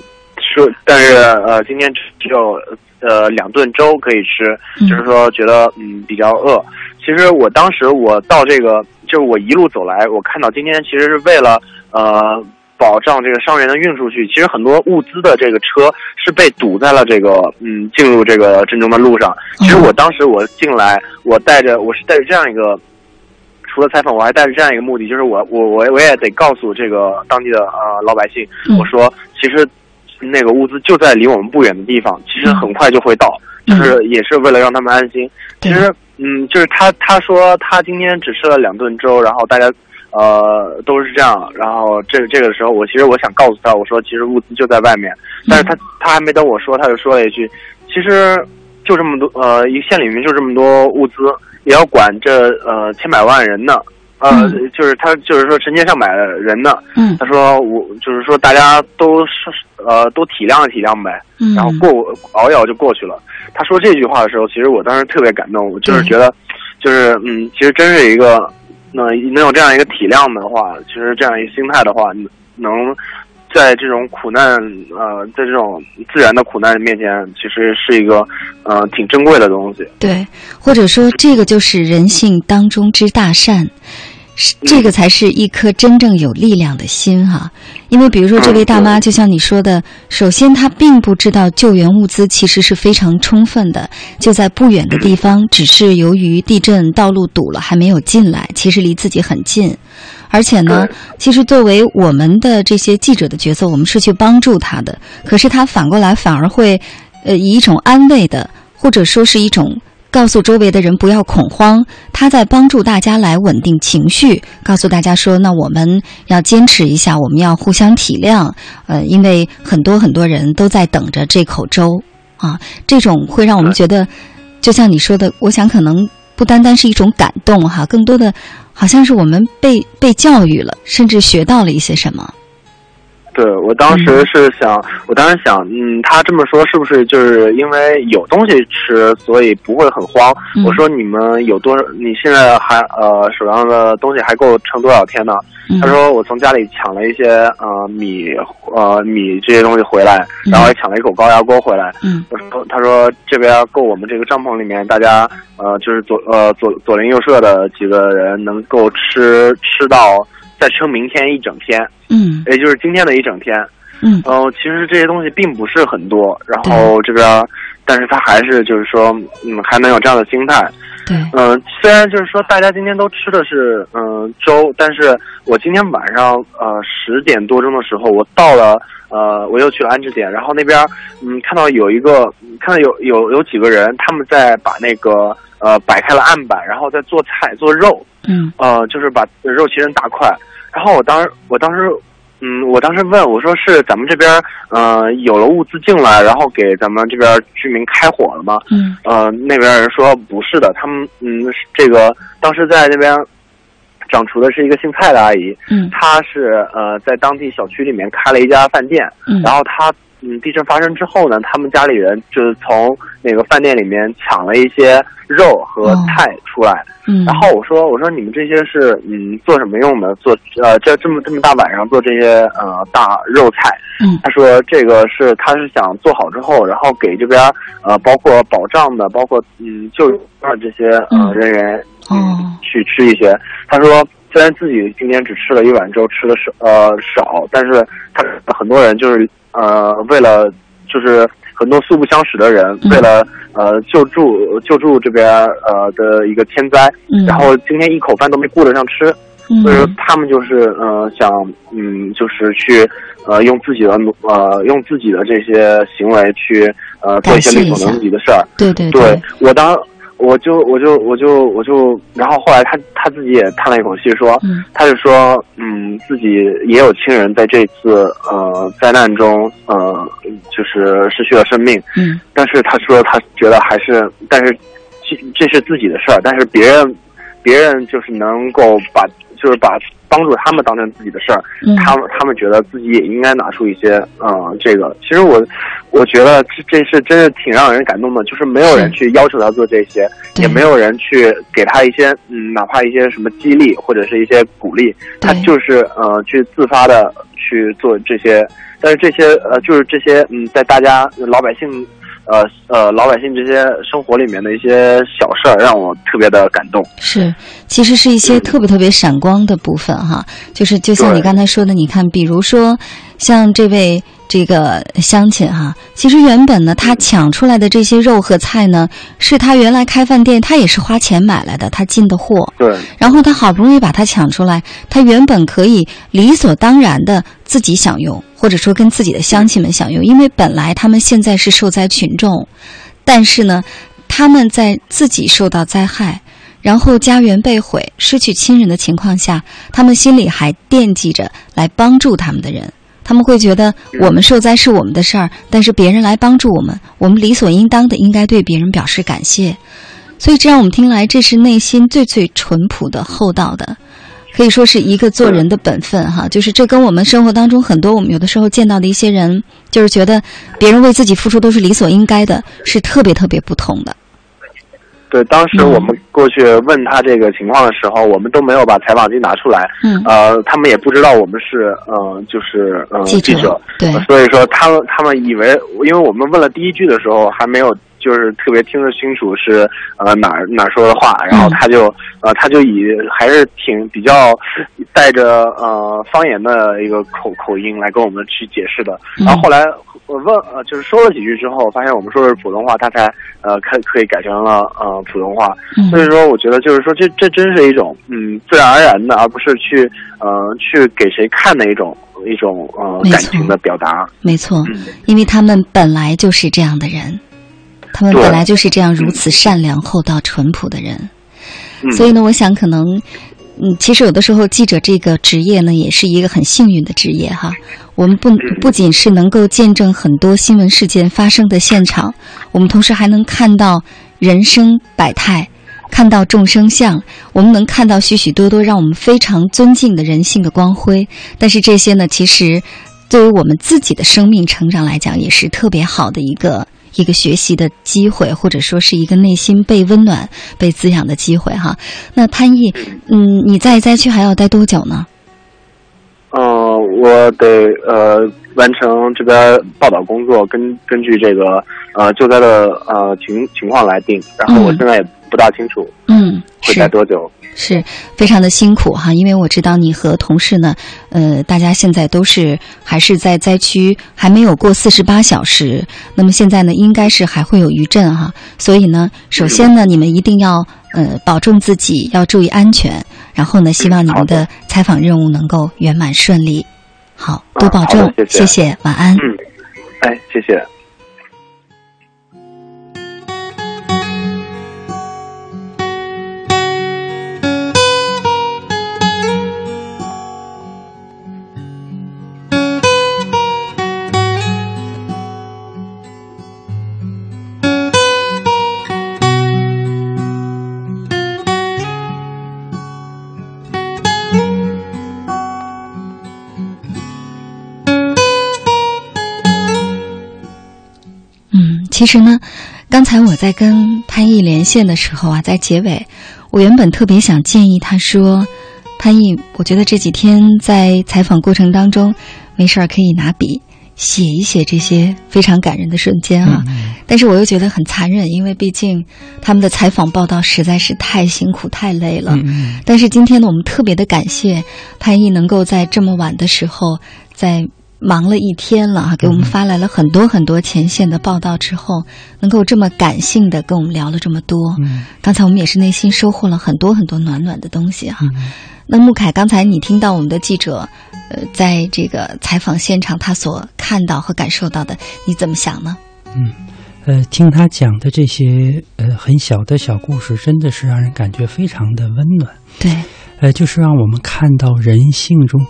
说，但是呃今天只只有呃两顿粥可以吃，就是说觉得嗯比较饿。其实我当时我到这个，就是我一路走来，我看到今天其实是为了呃保障这个伤员的运出去，其实很多物资的这个车是被堵在了这个嗯进入这个镇中的路上。其实我当时我进来，我带着我是带着这样一个。除了采访，我还带着这样一个目的，就是我我我我也得告诉这个当地的呃老百姓，我说其实那个物资就在离我们不远的地方，其实很快就会到，就是也是为了让他们安心。其实嗯，就是他他说他今天只吃了两顿粥，然后大家呃都是这样，然后这这个时候我其实我想告诉他，我说其实物资就在外面，但是他他还没等我说，他就说了一句，其实就这么多呃一个县里面就这么多物资。也要管这呃千百万人呢，呃，就是他就是说成千上百的人呢。嗯，他说我就是说大家都是呃都体谅体谅呗，嗯然后过熬一熬就过去了。他说这句话的时候，其实我当时特别感动，我就是觉得，就是嗯，其实真是一个那能有这样一个体谅的话，其实这样一个心态的话，能。在这种苦难，呃，在这种自然的苦难面前，其实是一个，呃，挺珍贵的东西。对，或者说这个就是人性当中之大善，是这个才是一颗真正有力量的心哈。因为比如说这位大妈，就像你说的，首先她并不知道救援物资其实是非常充分的，就在不远的地方，只是由于地震道路堵了还没有进来，其实离自己很近。而且呢，其实作为我们的这些记者的角色，我们是去帮助她的。可是她反过来反而会，呃，以一种安慰的，或者说是一种告诉周围的人不要恐慌，他在帮助大家来稳定情绪，告诉大家说，那我们要坚持一下，我们要互相体谅。呃，因为很多很多人都在等着这口粥啊，这种会让我们觉得，就像你说的，我想可能不单单是一种感动哈，更多的。好像是我们被被教育了，甚至学到了一些什么。对我当时是想，我当时想，嗯，他这么说是不是就是因为有东西吃，所以不会很慌？嗯我说你们有多，你现在还呃手上的东西还够撑多少天呢？嗯他说我从家里抢了一些呃米呃米这些东西回来，然后还抢了一口高压锅回来。嗯我说他说这边够我们这个帐篷里面大家呃就是左呃左左邻右舍的几个人能够吃吃到再撑明天一整天。嗯也就是今天的一整天。嗯，然后，其实这些东西并不是很多，然后这边，但是他还是就是说，嗯，还能有这样的心态。对，嗯、虽然就是说大家今天都吃的是嗯、粥，但是我今天晚上呃十点多钟的时候，我到了呃我又去了安置点，然后那边嗯看到有一个看到有有有几个人他们在把那个呃摆开了案板，然后在做菜做肉，嗯呃，就是把肉切成大块。然后我当时，我当时，嗯，我当时问我说是咱们这边呃有了物资进来，然后给咱们这边居民开火了吗？嗯呃，那边人说不是的，他们嗯这个当时在那边掌厨的是一个姓蔡的阿姨，嗯她是呃在当地小区里面开了一家饭店，嗯然后她嗯地震发生之后呢，他们家里人就是从那个饭店里面抢了一些肉和菜出来，嗯然后我说我说你们这些是嗯做什么用的？做呃这这么这么大晚上做这些呃大肉菜？嗯他说这个是他是想做好之后，然后给这边呃包括保障的，包括嗯救援的这些呃嗯人员嗯去吃一些。他说虽然自己今天只吃了一碗粥，吃的少呃少，但是他很多人就是呃为了就是很多素不相识的人，嗯为了呃救助救助这边呃的一个天灾，嗯然后今天一口饭都没顾得上吃。嗯所以说他们就是呃想嗯就是去呃用自己的努呃用自己的这些行为去呃做一些力所能及的事儿。对对对我当我就我就我就我就，然后后来他他自己也叹了一口气说，嗯。他就说嗯自己也有亲人在这次呃灾难中呃就是失去了生命，嗯。但是他说他觉得还是，但是这这是自己的事儿，但是别人别人就是能够把就是把帮助他们当成自己的事儿，嗯。他们他们觉得自己也应该拿出一些呃这个，其实我我觉得这这是真是挺让人感动的，就是没有人去要求他做这些，也没有人去给他一些嗯哪怕一些什么激励或者是一些鼓励，他就是呃去自发的去做这些，但是这些呃就是这些嗯在大家老百姓。呃呃，老百姓这些生活里面的一些小事儿，让我特别的感动。是，其实是一些特别特别闪光的部分哈，就是就像你刚才说的，你看，比如说像这位这个乡亲哈，其实原本呢，他抢出来的这些肉和菜呢，是他原来开饭店，他也是花钱买来的，他进的货。对。然后他好不容易把它抢出来，他原本可以理所当然的自己享用，或者说跟自己的乡亲们享用，因为本来他们现在是受灾群众，但是呢，他们在自己受到灾害。然后家园被毁、失去亲人的情况下，他们心里还惦记着来帮助他们的人。他们会觉得我们受灾是我们的事儿，但是别人来帮助我们，我们理所应当的应该对别人表示感谢。所以这让我们听来，这是内心最最淳朴的、厚道的，可以说是一个做人的本分哈。就是这跟我们生活当中很多我们有的时候见到的一些人，就是觉得别人为自己付出都是理所应该的，是特别特别不同的。对，当时我们过去问他这个情况的时候，我们都没有把采访机拿出来。嗯。呃，他们也不知道我们是呃，就是呃记者。对。所以说，他们他们以为，因为我们问了第一句的时候，还没有就是特别听得清楚是呃哪儿哪儿说的话，然后他就、呃他就以还是挺比较带着呃方言的一个口口音来跟我们去解释的。然后后来我问呃就是说了几句之后，发现我们说的是普通话，他才呃可可以改成了呃普通话。嗯。所以说，我觉得就是说这这真是一种嗯自然而然的，而不是去呃去给谁看的一种一种呃感情的表达。没错，嗯。因为他们本来就是这样的人，他们本来就是这样如此善良、厚道、淳朴的人。嗯、所以呢，我想可能，嗯，其实有的时候记者这个职业呢，也是一个很幸运的职业哈。我们不不仅是能够见证很多新闻事件发生的现场，我们同时还能看到人生百态。看到众生相，我们能看到许许多多让我们非常尊敬的人性的光辉。但是这些呢，其实对于我们自己的生命成长来讲，也是特别好的一个一个学习的机会，或者说是一个内心被温暖、被滋养的机会哈。那潘毅，嗯，你在灾区还要待多久呢？嗯、我得呃完成这边报道工作，根根据这个呃救灾的呃情情况来定。然后我嗯现在也不大清楚嗯，会是待多久。是非常的辛苦哈，因为我知道你和同事呢，呃，大家现在都是还是在灾区，还没有过四十八小时。那么现在呢，应该是还会有余震哈，所以呢，首先呢，你们一定要呃保重自己，要注意安全。然后呢，希望你们的采访任务能够圆满顺利。好多保重，谢谢晚安。嗯，哎，谢谢。其实呢，刚才我在跟潘毅连线的时候啊，在结尾，我原本特别想建议他说：“潘毅，我觉得这几天在采访过程当中，没事儿可以拿笔写一写这些非常感人的瞬间啊。但是我又觉得很残忍，因为毕竟他们的采访报道实在是太辛苦、太累了。嗯但是今天呢，我们特别的感谢潘毅能够在这么晚的时候，在忙了一天了哈，给我们发来了很多很多前线的报道之后，能够这么感性的跟我们聊了这么多。嗯刚才我们也是内心收获了很多很多暖暖的东西哈。嗯那穆凯，刚才你听到我们的记者，呃，在这个采访现场他所看到和感受到的，你怎么想呢？嗯，呃，听他讲的这些呃很小的小故事，真的是让人感觉非常的温暖。对，呃，就是让我们看到人性中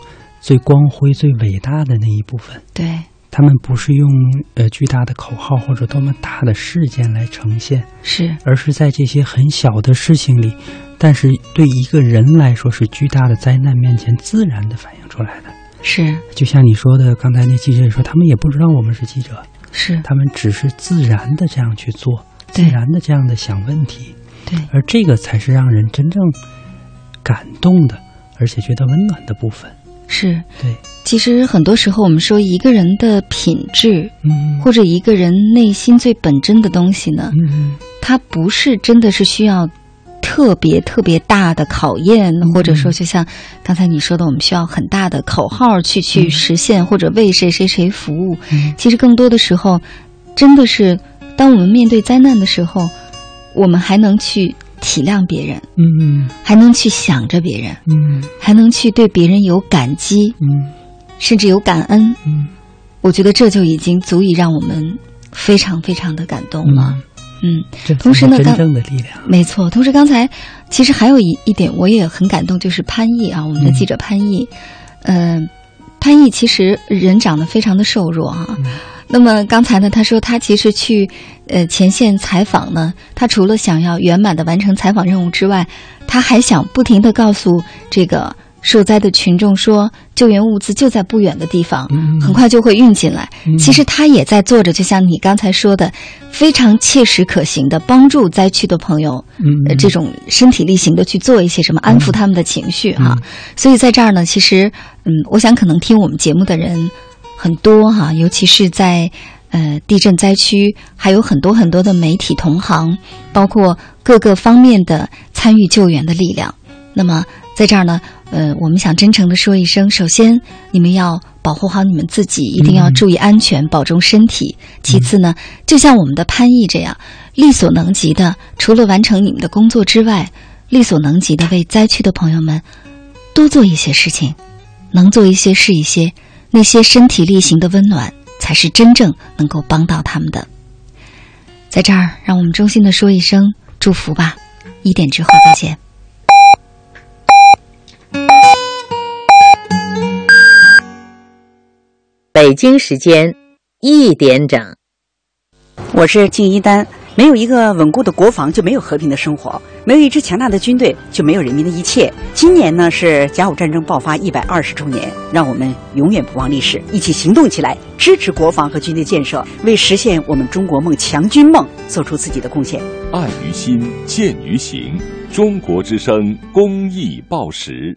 最光辉、最伟大的那一部分。对，他们不是用呃巨大的口号或者多么大的事件来呈现，是，而是在这些很小的事情里，但是对一个人来说是巨大的灾难面前自然的反映出来的。是，就像你说的，刚才那记者也说，他们也不知道我们是记者，是。他们只是自然的这样去做，自然的这样的想问题，对，而这个才是让人真正感动的，而且觉得温暖的部分。是。对，其实很多时候，我们说一个人的品质，嗯，或者一个人内心最本真的东西呢，嗯它不是真的是需要特别特别大的考验，或者说就像刚才你说的，我们需要很大的口号去去实现，或者为谁谁谁服务。嗯。其实更多的时候，真的是当我们面对灾难的时候，我们还能去体谅别人，嗯还能去想着别人，嗯。还能去对别人有感激，嗯。甚至有感恩。嗯，我觉得这就已经足以让我们非常非常的感动了。嗯，这同时呢，真正的力量。没错，同时刚才其实还有一一点我也很感动，就是潘毅啊，我们的记者潘毅，嗯、潘毅其实人长得非常的瘦弱啊。那么刚才呢，他说他其实去呃前线采访呢，他除了想要圆满的完成采访任务之外，他还想不停的告诉这个受灾的群众说，救援物资就在不远的地方，很快就会运进来。其实他也在做着，就像你刚才说的，非常切实可行的帮助灾区的朋友，嗯呃，这种身体力行的去做一些什么，安抚他们的情绪哈。所以在这儿呢，其实，嗯，我想可能听我们节目的人很多哈，尤其是在呃地震灾区，还有很多很多的媒体同行，包括各个方面的参与救援的力量。那么在这儿呢，呃，我们想真诚的说一声，首先你们要保护好你们自己，一定要注意安全，保重身体。其次呢，就像我们的潘毅这样，力所能及的，除了完成你们的工作之外，力所能及的为灾区的朋友们多做一些事情，能做一些是一些，那些身体力行的温暖，才是真正能够帮到他们的。在这儿，让我们衷心的说一声祝福吧。一点之后再见。北京时间一点整，我是敬一丹。没有一个稳固的国防，就没有和平的生活；没有一支强大的军队，就没有人民的一切。今年呢是甲午战争爆发一百二十周年，让我们永远不忘历史，一起行动起来，支持国防和军队建设，为实现我们中国梦、强军梦做出自己的贡献。爱于心，见于行。中国之声公益报时。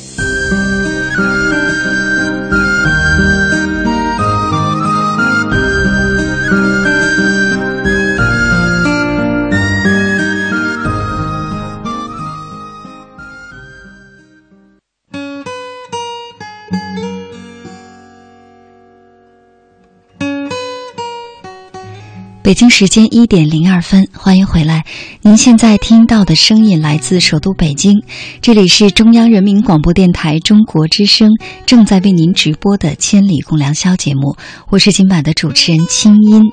北京时间一点零二分，欢迎回来。您现在听到的声音来自首都北京，这里是中央人民广播电台中国之声正在为您直播的《千里共良宵》节目，我是今晚的主持人清音。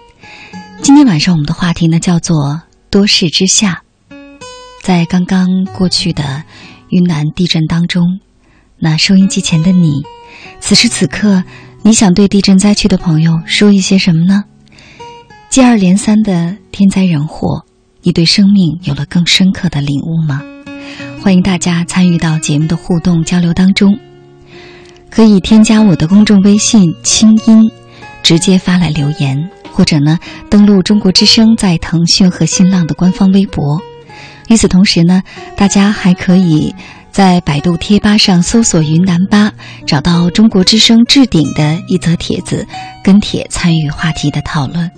今天晚上我们的话题呢叫做“多事之下”。在刚刚过去的云南地震当中，那收音机前的你，此时此刻，你想对地震灾区的朋友说一些什么呢？接二连三的天灾人祸，你对生命有了更深刻的领悟吗？欢迎大家参与到节目的互动交流当中，可以添加我的公众微信“清音”，直接发来留言，或者呢，登录中国之声在腾讯和新浪的官方微博。与此同时呢，大家还可以在百度贴吧上搜索“云南吧”，找到中国之声置顶的一则帖子，跟帖参与话题的讨论。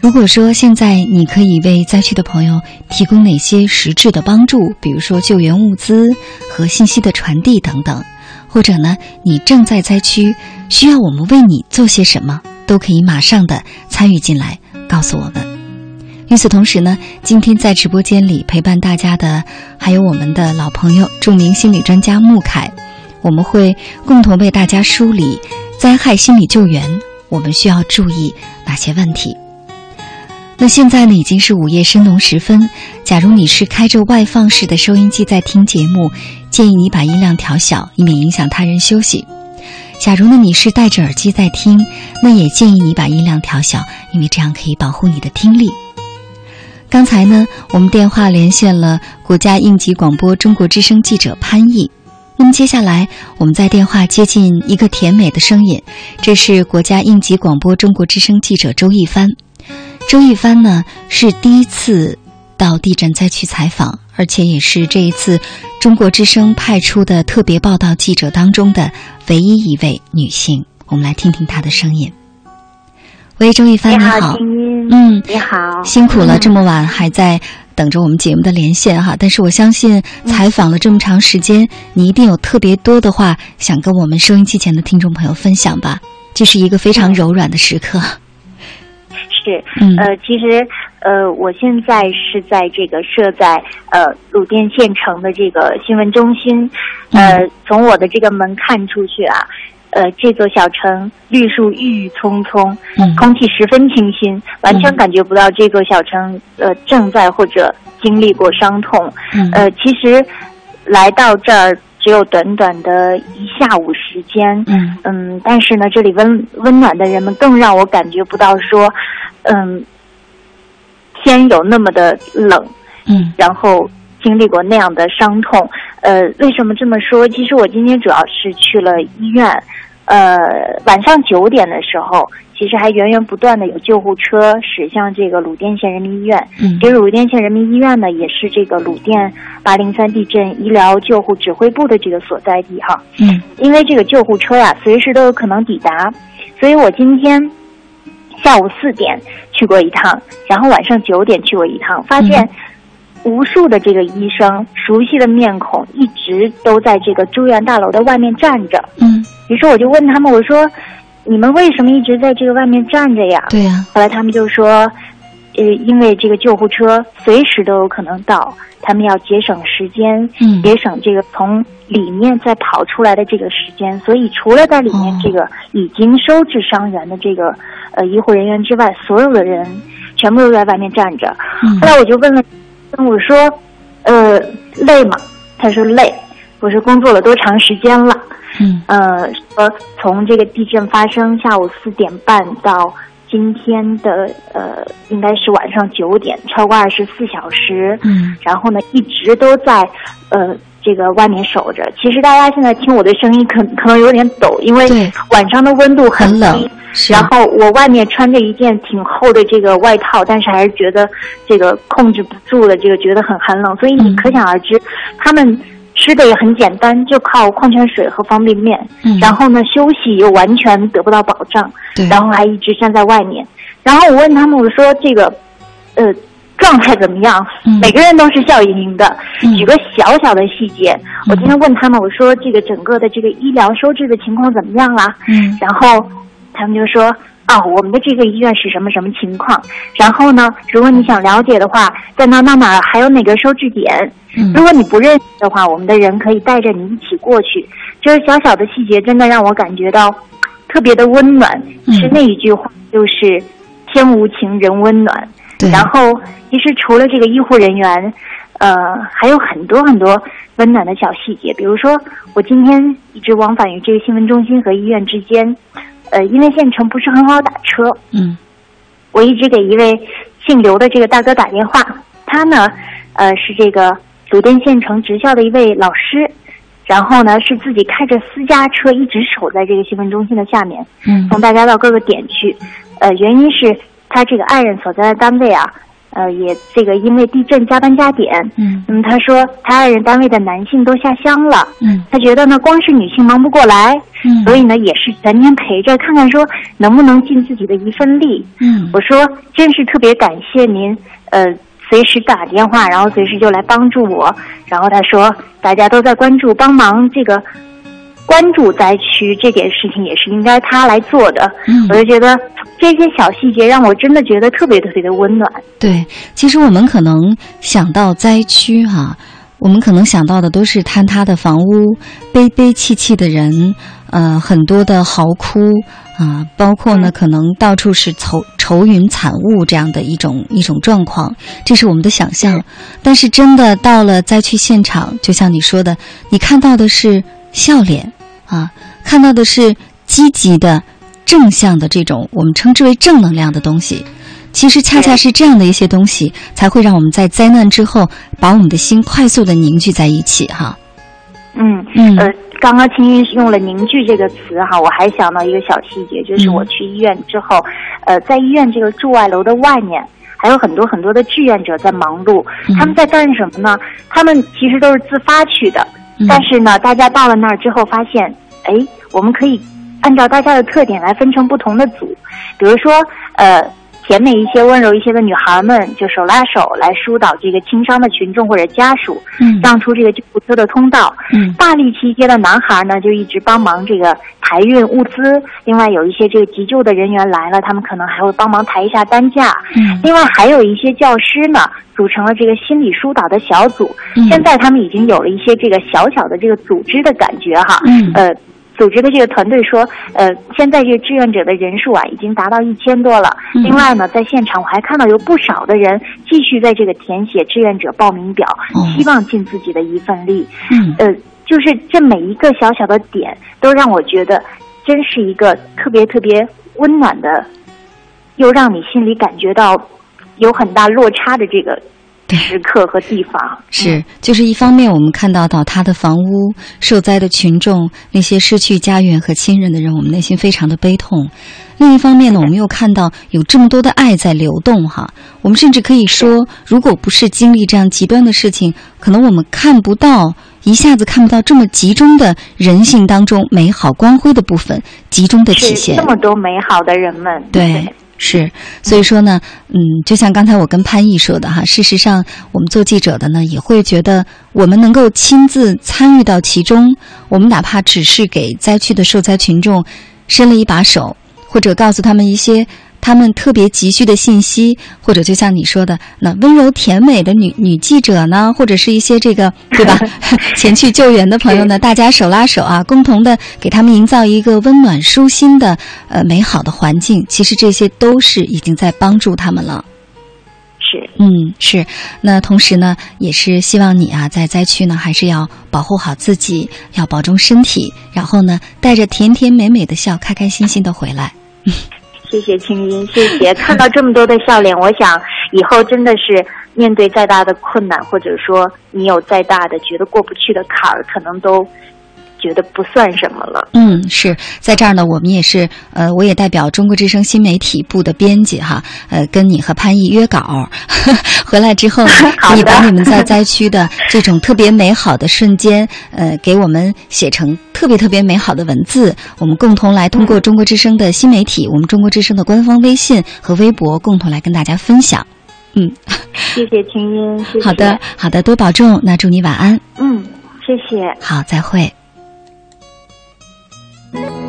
如果说现在你可以为灾区的朋友提供哪些实质的帮助，比如说救援物资和信息的传递等等，或者呢你正在灾区，需要我们为你做些什么，都可以马上的参与进来，告诉我们。与此同时呢，今天在直播间里陪伴大家的还有我们的老朋友、著名心理专家穆凯，我们会共同为大家梳理灾害心理救援，我们需要注意哪些问题。那现在呢，已经是午夜深浓时分。假如你是开着外放式的收音机在听节目，建议你把音量调小，以免影响他人休息。假如呢你是戴着耳机在听，那也建议你把音量调小，因为这样可以保护你的听力。刚才呢，我们电话连线了国家应急广播中国之声记者潘毅。那么接下来，我们在电话接近一个甜美的声音，这是国家应急广播中国之声记者周一帆。周一帆呢是第一次到地震灾区采访，而且也是这一次中国之声派出的特别报道记者当中的唯一一位女性。我们来听听她的声音。喂，周一帆，你好，嗯，你好，辛苦了，这么晚还在等着我们节目的连线哈。但是我相信，采访了这么长时间，你一定有特别多的话想跟我们收音机前的听众朋友分享吧？这是一个非常柔软的时刻。是，呃，其实，呃，我现在是在这个设在呃鲁甸县城的这个新闻中心，呃，从我的这个门看出去啊，呃，这座小城绿树郁郁葱葱，空气十分清新，完全感觉不到这座小城呃正在或者经历过伤痛，呃，其实来到这儿。只有短短的一下午时间，嗯嗯，但是呢，这里温温暖的人们更让我感觉不到说，嗯，天有那么的冷，嗯，然后经历过那样的伤痛。呃，为什么这么说？其实我今天主要是去了医院，呃，晚上九点的时候，其实还源源不断的有救护车驶向这个鲁甸县人民医院。嗯其实鲁甸县人民医院呢，也是这个鲁甸八零三地震医疗救护指挥部的这个所在地哈。嗯因为这个救护车呀、随时都有可能抵达，所以我今天下午四点去过一趟，然后晚上九点去过一趟，发现无数的这个医生熟悉的面孔一直都在这个住院大楼的外面站着。嗯，于是我就问他们，我说：“你们为什么一直在这个外面站着呀？”对呀、后来他们就说，呃，因为这个救护车随时都有可能到，他们要节省时间，嗯节省这个从里面再跑出来的这个时间，所以除了在里面这个已经收治伤员的这个呃医护人员之外，所有的人全部都在外面站着。嗯后来我就问了，我说，呃，累吗？他说累。我是工作了多长时间了？嗯呃，说从这个地震发生下午四点半到今天的呃，应该是晚上九点，超过二十四小时。嗯然后呢，一直都在呃这个外面守着。其实大家现在听我的声音可可能有点抖，因为晚上的温度很低。冷然后我外面穿着一件挺厚的这个外套，但是还是觉得这个控制不住的，这个觉得很寒冷。所以你可想而知，他们吃的也很简单，就靠矿泉水和方便面。嗯然后呢，休息又完全得不到保障。对然后还一直站在外面。然后我问他们，我说这个，呃，状态怎么样？每个人都是笑盈盈的。举个小小的细节，我今天问他们，我说这个整个的这个医疗收治的情况怎么样啦？嗯然后他们就说。啊，我们的这个医院是什么什么情况？然后呢，如果你想了解的话，在哪哪哪还有哪个收治点？嗯如果你不认识的话，我们的人可以带着你一起过去。就是小小的细节，真的让我感觉到特别的温暖。是那一句话，就是“天无情，人温暖”。然后，其实除了这个医护人员，呃，还有很多很多温暖的小细节。比如说，我今天一直往返于这个新闻中心和医院之间，呃，因为县城不是很好打车，嗯我一直给一位姓刘的这个大哥打电话，他呢，呃，是这个鲁甸县城职校的一位老师，然后呢是自己开着私家车一直守在这个新闻中心的下面，嗯送大家到各个点去。呃，原因是他这个爱人所在的单位啊，呃，也这个因为地震加班加点，嗯嗯，他说他爱人单位的男性都下乡了，嗯他觉得呢光是女性忙不过来，嗯所以呢也是全天陪着，看看说能不能尽自己的一份力。嗯我说真是特别感谢您，呃，随时打电话，然后随时就来帮助我。然后他说大家都在关注帮忙这个关注灾区这件事情，也是应该他来做的。嗯我就觉得这些小细节让我真的觉得特别特别的温暖。对，其实我们可能想到灾区哈、我们可能想到的都是坍塌的房屋、悲悲戚戚的人，呃，很多的嚎哭啊、包括呢，可能到处是愁愁云惨雾这样的一种一种状况，这是我们的想象。但是真的到了灾区现场，就像你说的，你看到的是笑脸啊，看到的是积极的、正向的这种我们称之为正能量的东西。其实恰恰是这样的一些东西，才会让我们在灾难之后，把我们的心快速的凝聚在一起哈。嗯嗯呃，刚刚青云用了“凝聚”这个词哈，我还想到一个小细节，就是嗯我去医院之后，呃，在医院这个驻外楼的外面，还有很多很多的志愿者在忙碌，嗯他们在干什么呢？他们其实都是自发去的，但是呢，大家到了那儿之后发现，哎，我们可以按照大家的特点来分成不同的组，比如说，呃。甜美一些、温柔一些的女孩们就手拉手来疏导这个轻伤的群众或者家属，嗯让出这个救护车的通道。嗯大力气一些的男孩呢，就一直帮忙这个抬运物资。另外有一些这个急救的人员来了，他们可能还会帮忙抬一下担架。嗯另外还有一些教师呢，组成了这个心理疏导的小组。嗯现在他们已经有了一些这个小小的这个组织的感觉哈。嗯呃。组织的这个团队说，呃，现在这个志愿者的人数啊，已经达到一千多了。嗯另外呢，在现场我还看到有不少的人继续在这个填写志愿者报名表，哦希望尽自己的一份力。嗯呃，就是这每一个小小的点，都让我觉得真是一个特别特别温暖的，又让你心里感觉到有很大落差的这个时刻和地方。是，就是一方面我们看到倒塌的房屋、受灾的群众、那些失去家园和亲人的人，我们内心非常的悲痛。另一方面呢，我们又看到有这么多的爱在流动哈。我们甚至可以说，如果不是经历这样极端的事情，可能我们看不到，一下子看不到这么集中的人性当中美好光辉的部分集中的体现。这么多美好的人们，对。是，所以说呢，嗯，就像刚才我跟潘毅说的哈，事实上，我们做记者的呢，也会觉得我们能够亲自参与到其中，我们哪怕只是给灾区的受灾群众伸了一把手。或者告诉他们一些他们特别急需的信息，或者就像你说的，那温柔甜美的女女记者呢，或者是一些这个对吧？前去救援的朋友呢，大家手拉手啊，共同的给他们营造一个温暖舒心的呃美好的环境。其实这些都是已经在帮助他们了。是，嗯，是。那同时呢，也是希望你啊，在灾区呢，还是要保护好自己，要保重身体，然后呢，带着甜甜美美的笑，开开心心的回来。谢谢青音，谢谢。看到这么多的笑脸，我想以后真的是面对再大的困难，或者说你有再大的觉得过不去的坎儿，可能都。觉得不算什么了。嗯，是在这儿呢。我们也是，呃，我也代表中国之声新媒体部的编辑哈，呃，跟你和潘毅约稿，回来之后 可以把你们在灾区的这种特别美好的瞬间，呃，给我们写成特别特别美好的文字，我们共同来通过中国之声的新媒体，我们中国之声的官方微信和微博，共同来跟大家分享。嗯，谢谢青音，谢谢。好的，好的，多保重。那祝你晚安。嗯，谢谢。好，再会。多花。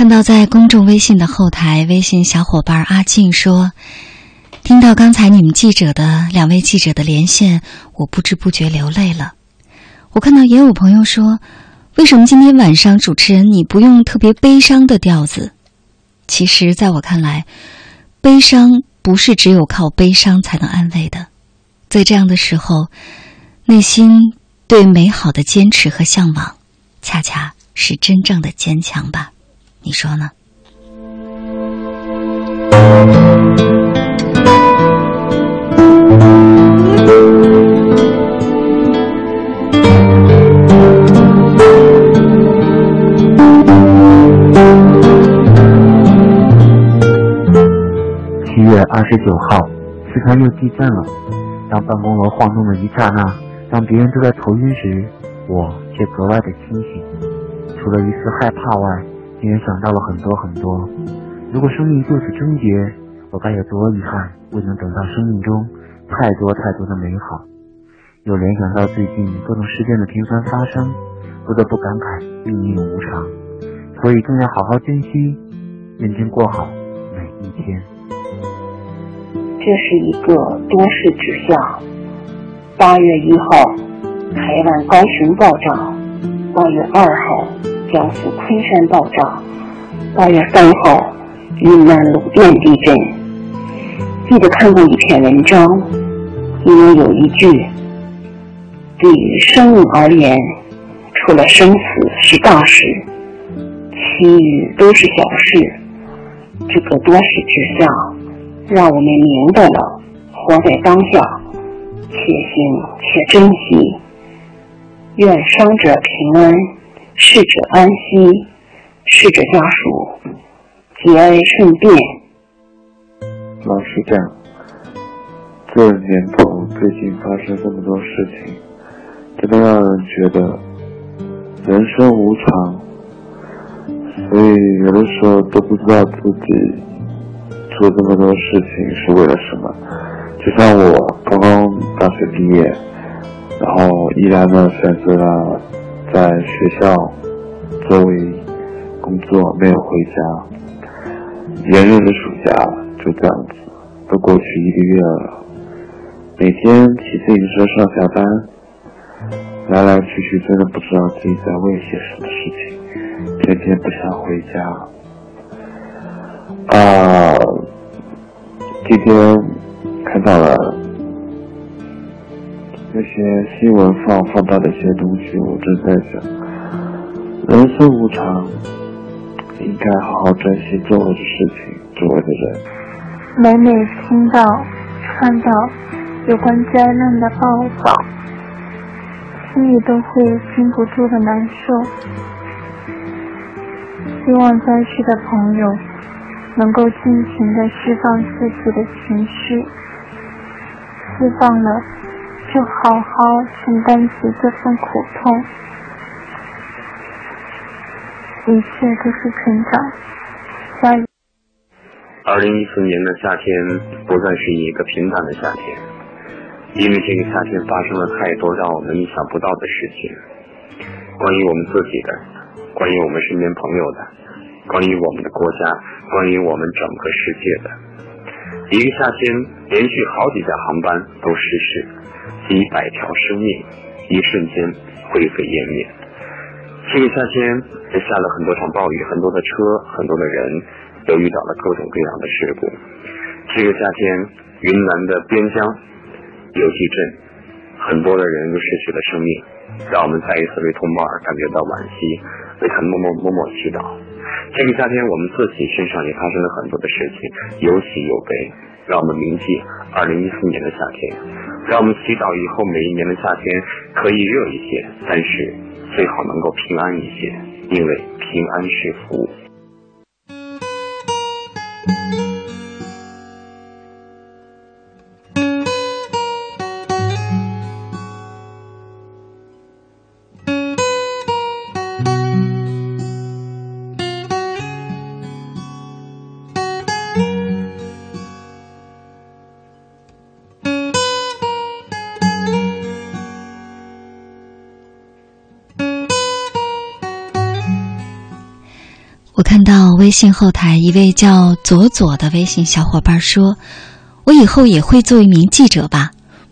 看到在公众微信的后台，微信小伙伴阿静说：“听到刚才你们记者的两位记者的连线，我不知不觉流泪了。”我看到也有朋友说：“为什么今天晚上主持人你不用特别悲伤的调子？”其实，在我看来，悲伤不是只有靠悲伤才能安慰的。在这样的时候，内心对美好的坚持和向往，恰恰是真正的坚强吧？你说呢？七月二十九号，四川又地震了。当办公楼晃动的一刹那，当别人都在头晕时，我却格外的清醒。除了一丝害怕外，竟然想到了很多很多。如果生命就此终结，我该有多遗憾，未能等到生命中太多太多的美好。又联想到最近各种事件的频繁发生，不得不感慨命运无常，所以更要好好珍惜，认真过好每一天。这是一个多事之夏。八月一号，台湾高雄爆炸；八月二号，江苏昆山爆炸；八月三号，云南鲁甸地震。记得看过一篇文章，里面有一句：“对于生命而言，除了生死是大事，其余都是小事。”这个多事之夏。让我们明白了，活在当下，且行且珍惜。愿伤者平安，逝者安息，逝者家属节哀顺变。老实讲，这年头最近发生这么多事情，真的让人觉得人生无常，所以有的时候都不知道自己。做这么多事情是为了什么？就像我刚刚大学毕业，然后依然呢选择了在学校作为工作，没有回家。炎热的暑假就这样子，都过去一个月了。每天骑自行车上下班，来来去去，真的不知道自己在为些什么事情，天天不想回家。啊，今天看到了那些新闻放放大的一些东西，我正在想，人生无常，应该好好珍惜周围的事情，周围的人。每每听到、看到有关灾难的报道，心里都会禁不住的难受。希望在世的朋友。能够尽情的释放自己的情绪，释放了，就好好承担起这份苦痛，一切都是成长。加油！二零一四年的夏天不再是一个平淡的夏天，因为这个夏天发生了太多让我们意想不到的事情，关于我们自己的，关于我们身边朋友的，关于我们的国家。关于我们整个世界的一个夏天，连续好几架航班都失事，几百条生命一瞬间灰飞烟灭。这个夏天也下了很多场暴雨，很多的车，很多的人都遇到了各种各样的事故。这个夏天，云南的边疆有地震，很多的人都失去了生命，让我们再一次为同胞而感觉到惋惜，为他们默默默默祈祷。这个夏天，我们自己身上也发生了很多的事情，有喜有悲，让我们铭记二零一四年的夏天，让我们祈祷以后每一年的夏天可以热一些，但是最好能够平安一些，因为平安是福。我看到微信后台一位叫左左的微信小伙伴说：“我以后也会做一名记者吧，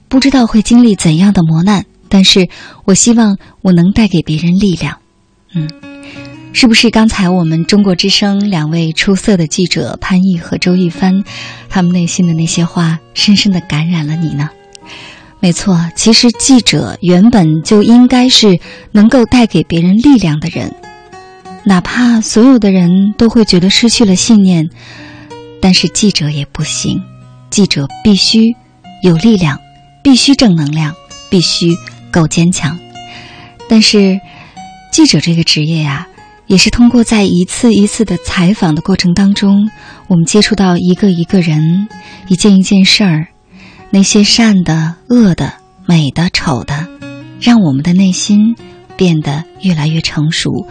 不知道会经历怎样的磨难，但是我希望我能带给别人力量。”嗯，是不是刚才我们中国之声两位出色的记者潘毅和周一帆，他们内心的那些话，深深的感染了你呢？没错，其实记者原本就应该是能够带给别人力量的人。哪怕所有的人都会觉得失去了信念，但是记者也不行。记者必须有力量，必须正能量，必须够坚强。但是，记者这个职业呀，也是通过在一次一次的采访的过程当中，我们接触到一个一个人，一件一件事儿，那些善的、恶的、美的、丑的，让我们的内心变得越来越成熟。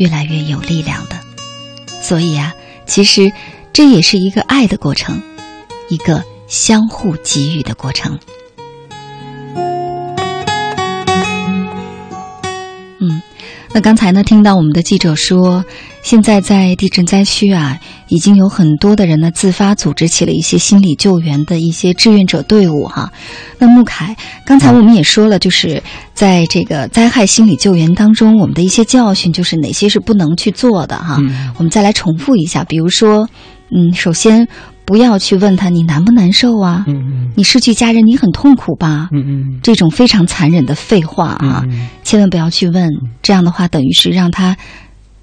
越来越有力量的，所以啊，其实这也是一个爱的过程，一个相互给予的过程。那刚才呢，听到我们的记者说，现在在地震灾区啊。已经有很多的人呢自发组织起了一些心理救援的一些志愿者队伍哈。那穆凯，刚才我们也说了，就是在这个灾害心理救援当中，我们的一些教训就是哪些是不能去做的哈。我们再来重复一下，比如说，嗯，首先不要去问他你难不难受啊？嗯嗯。你失去家人，你很痛苦吧？嗯嗯。这种非常残忍的废话啊，千万不要去问。这样的话，等于是让他。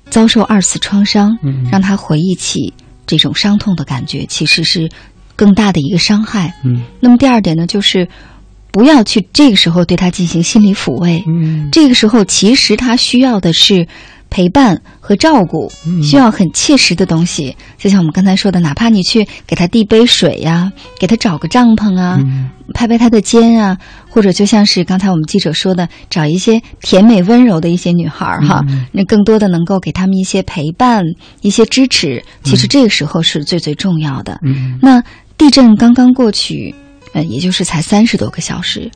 遭受二次创伤，让他回忆起这种伤痛的感觉，其实是更大的一个伤害。嗯，那么第二点呢，就是不要去这个时候对他进行心理抚慰。嗯，这个时候其实他需要的是。陪伴和照顾需要很切实的东西，就像我们刚才说的，哪怕你去给他递杯水呀，给他找个帐篷啊，拍拍他的肩啊，或者就像是刚才我们记者说的，找一些甜美温柔的一些女孩儿哈，那更多的能够给他们一些陪伴、一些支持。其实这个时候是最最重要的。那地震刚刚过去，呃，也就是才三十多个小时。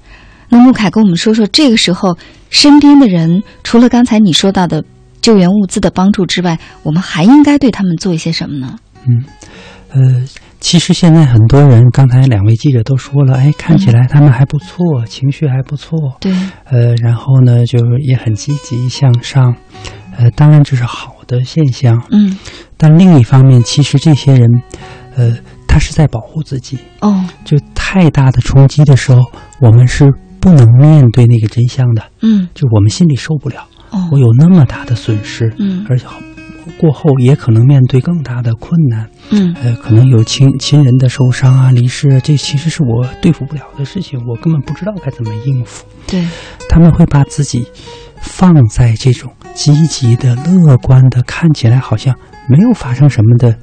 那穆凯跟我们说说，这个时候身边的人，除了刚才你说到的。救援物资的帮助之外，我们还应该对他们做一些什么呢？嗯，呃，其实现在很多人，刚才两位记者都说了，哎，看起来他们还不错，情绪还不错，对，呃，然后呢，就也很积极向上，呃，当然这是好的现象，嗯，但另一方面，其实这些人，呃，他是在保护自己，哦，就太大的冲击的时候，我们是不能面对那个真相的，嗯，就我们心里受不了。我有那么大的损失，嗯，而且过后也可能面对更大的困难，嗯，呃，可能有亲亲人的受伤啊、离世，这其实是我对付不了的事情，我根本不知道该怎么应付。对，他们会把自己放在这种积极的、乐观的，看起来好像没有发生什么的。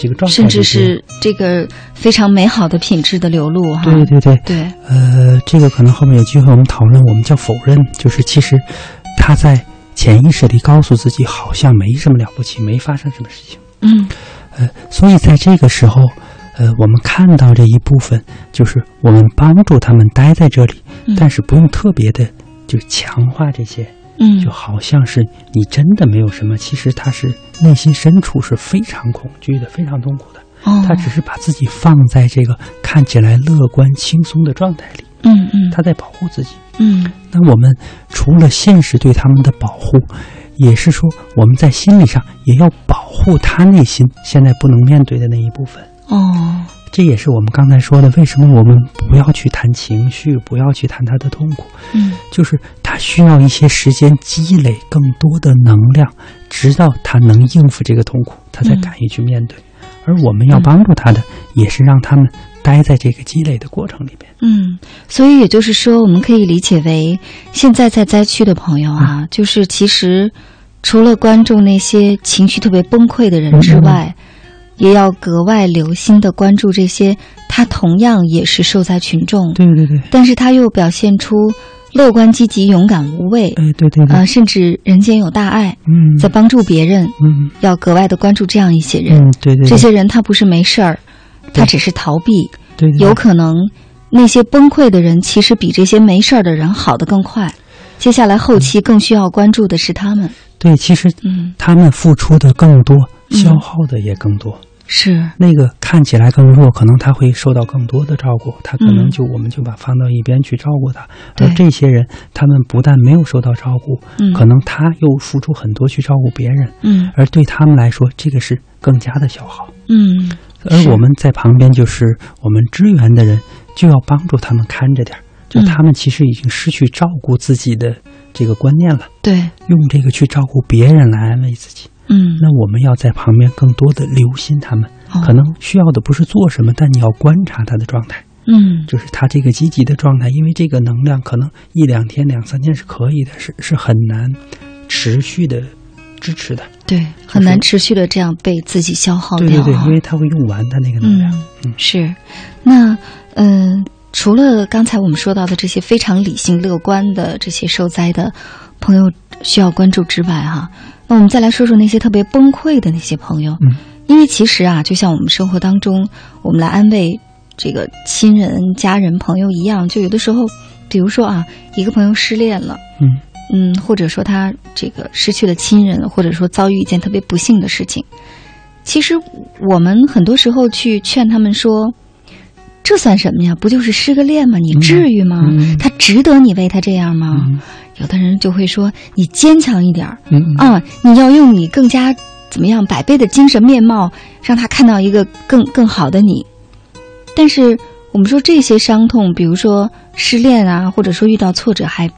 这个状态，甚至是这个非常美好的品质的流露，哈。对对对对。呃，这个可能后面有机会我们讨论，我们叫否认，就是其实他在潜意识里告诉自己，好像没什么了不起，没发生什么事情。嗯。呃，所以在这个时候，呃，我们看到这一部分，就是我们帮助他们待在这里，但是不用特别的就强化这些。嗯，就好像是你真的没有什么，其实他是内心深处是非常恐惧的，非常痛苦的。哦，他只是把自己放在这个看起来乐观轻松的状态里。嗯嗯，他在保护自己。嗯，那我们除了现实对他们的保护，也是说我们在心理上也要保护他内心现在不能面对的那一部分。哦。这也是我们刚才说的，为什么我们不要去谈情绪，不要去谈他的痛苦？嗯，就是他需要一些时间积累更多的能量，直到他能应付这个痛苦，他才敢于去面对。而我们要帮助他的，也是让他们待在这个积累的过程里边。嗯，所以也就是说，我们可以理解为，现在在灾区的朋友啊，就是其实除了关注那些情绪特别崩溃的人之外。也要格外留心的关注这些，他同样也是受灾群众。对对对。但是他又表现出乐观、积极、勇敢、无畏。哎，对对对。啊，甚至人间有大爱。嗯。在帮助别人。嗯。要格外的关注这样一些人。嗯，对对。这些人他不是没事儿，他只是逃避。对。有可能那些崩溃的人，其实比这些没事儿的人好的更快。接下来后期更需要关注的是他们。对，其实嗯，他们付出的更多，消耗的也更多。是那个看起来更弱，可能他会受到更多的照顾，他可能嗯就、我们就把放到一边去照顾他。而这些人，他们不但没有受到照顾，嗯可能他又付出很多去照顾别人，嗯而对他们来说，这个是更加的消耗。嗯，而我们在旁边就是我们支援的人，就要帮助他们看着点儿，就嗯他们其实已经失去照顾自己的这个观念了，对，用这个去照顾别人来安慰自己。嗯，那我们要在旁边更多的留心他们，哦。可能需要的不是做什么，但你要观察他的状态，嗯。就是他这个积极的状态，因为这个能量可能一两天、两三天是可以的，是是很难持续的支持的。对，很难持续的这样被自己消耗掉、啊。对对对，因为他会用完他那个能量。嗯，是。那嗯、呃除了刚才我们说到的这些非常理性乐观的这些受灾的朋友需要关注之外，哈，那我们再来说说那些特别崩溃的那些朋友。嗯，因为其实啊，就像我们生活当中，我们来安慰这个亲人、家人、朋友一样，就有的时候，比如说啊，一个朋友失恋了。嗯。嗯，或者说他这个失去了亲人，或者说遭遇一件特别不幸的事情，其实我们很多时候去劝他们说，这算什么呀？不就是失个恋吗？你至于吗？嗯他值得你为他这样吗？有的人就会说，你坚强一点儿嗯啊，你要用你更加怎么样百倍的精神面貌，让他看到一个更更好的你。但是我们说这些伤痛，比如说失恋啊，或者说遇到挫折还，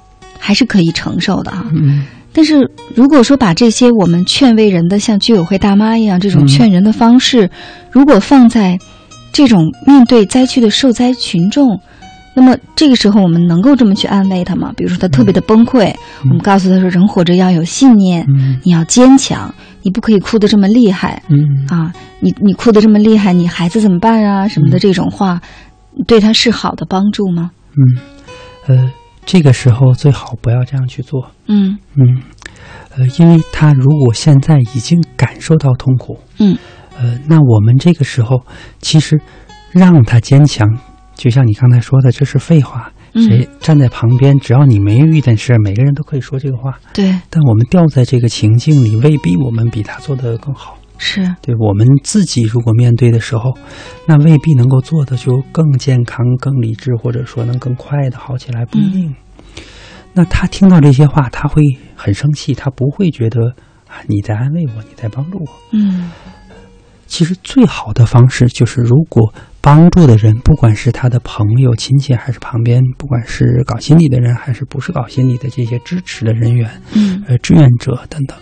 还是可以承受的哈、嗯。但是如果说把这些我们劝慰人的，像居委会大妈一样这种劝人的方式，如果放在这种面对灾区的受灾群众，那么这个时候我们能够这么去安慰他吗？比如说他特别的崩溃，我们告诉他说人活着要有信念，嗯。你要坚强，你不可以哭得这么厉害，嗯。啊，你你哭得这么厉害，你孩子怎么办啊？什么的这种话，对他是好的帮助吗？嗯，呃，这个时候最好不要这样去做。嗯嗯，呃，因为他如果现在已经感受到痛苦，嗯，呃，那我们这个时候其实让他坚强，就像你刚才说的，这是废话。嗯谁站在旁边，只要你没遇见事，每个人都可以说这个话。对，但我们掉在这个情境里，未必我们比他做的更好。是，对我们自己如果面对的时候，那未必能够做的就更健康、更理智，或者说能更快的好起来，不一定。那他听到这些话，他会很生气，他不会觉得啊你在安慰我，你在帮助我。嗯其实最好的方式就是，如果帮助的人，不管是他的朋友、亲戚，还是旁边，不管是搞心理的人，还是不是搞心理的这些支持的人员，嗯呃，志愿者等等，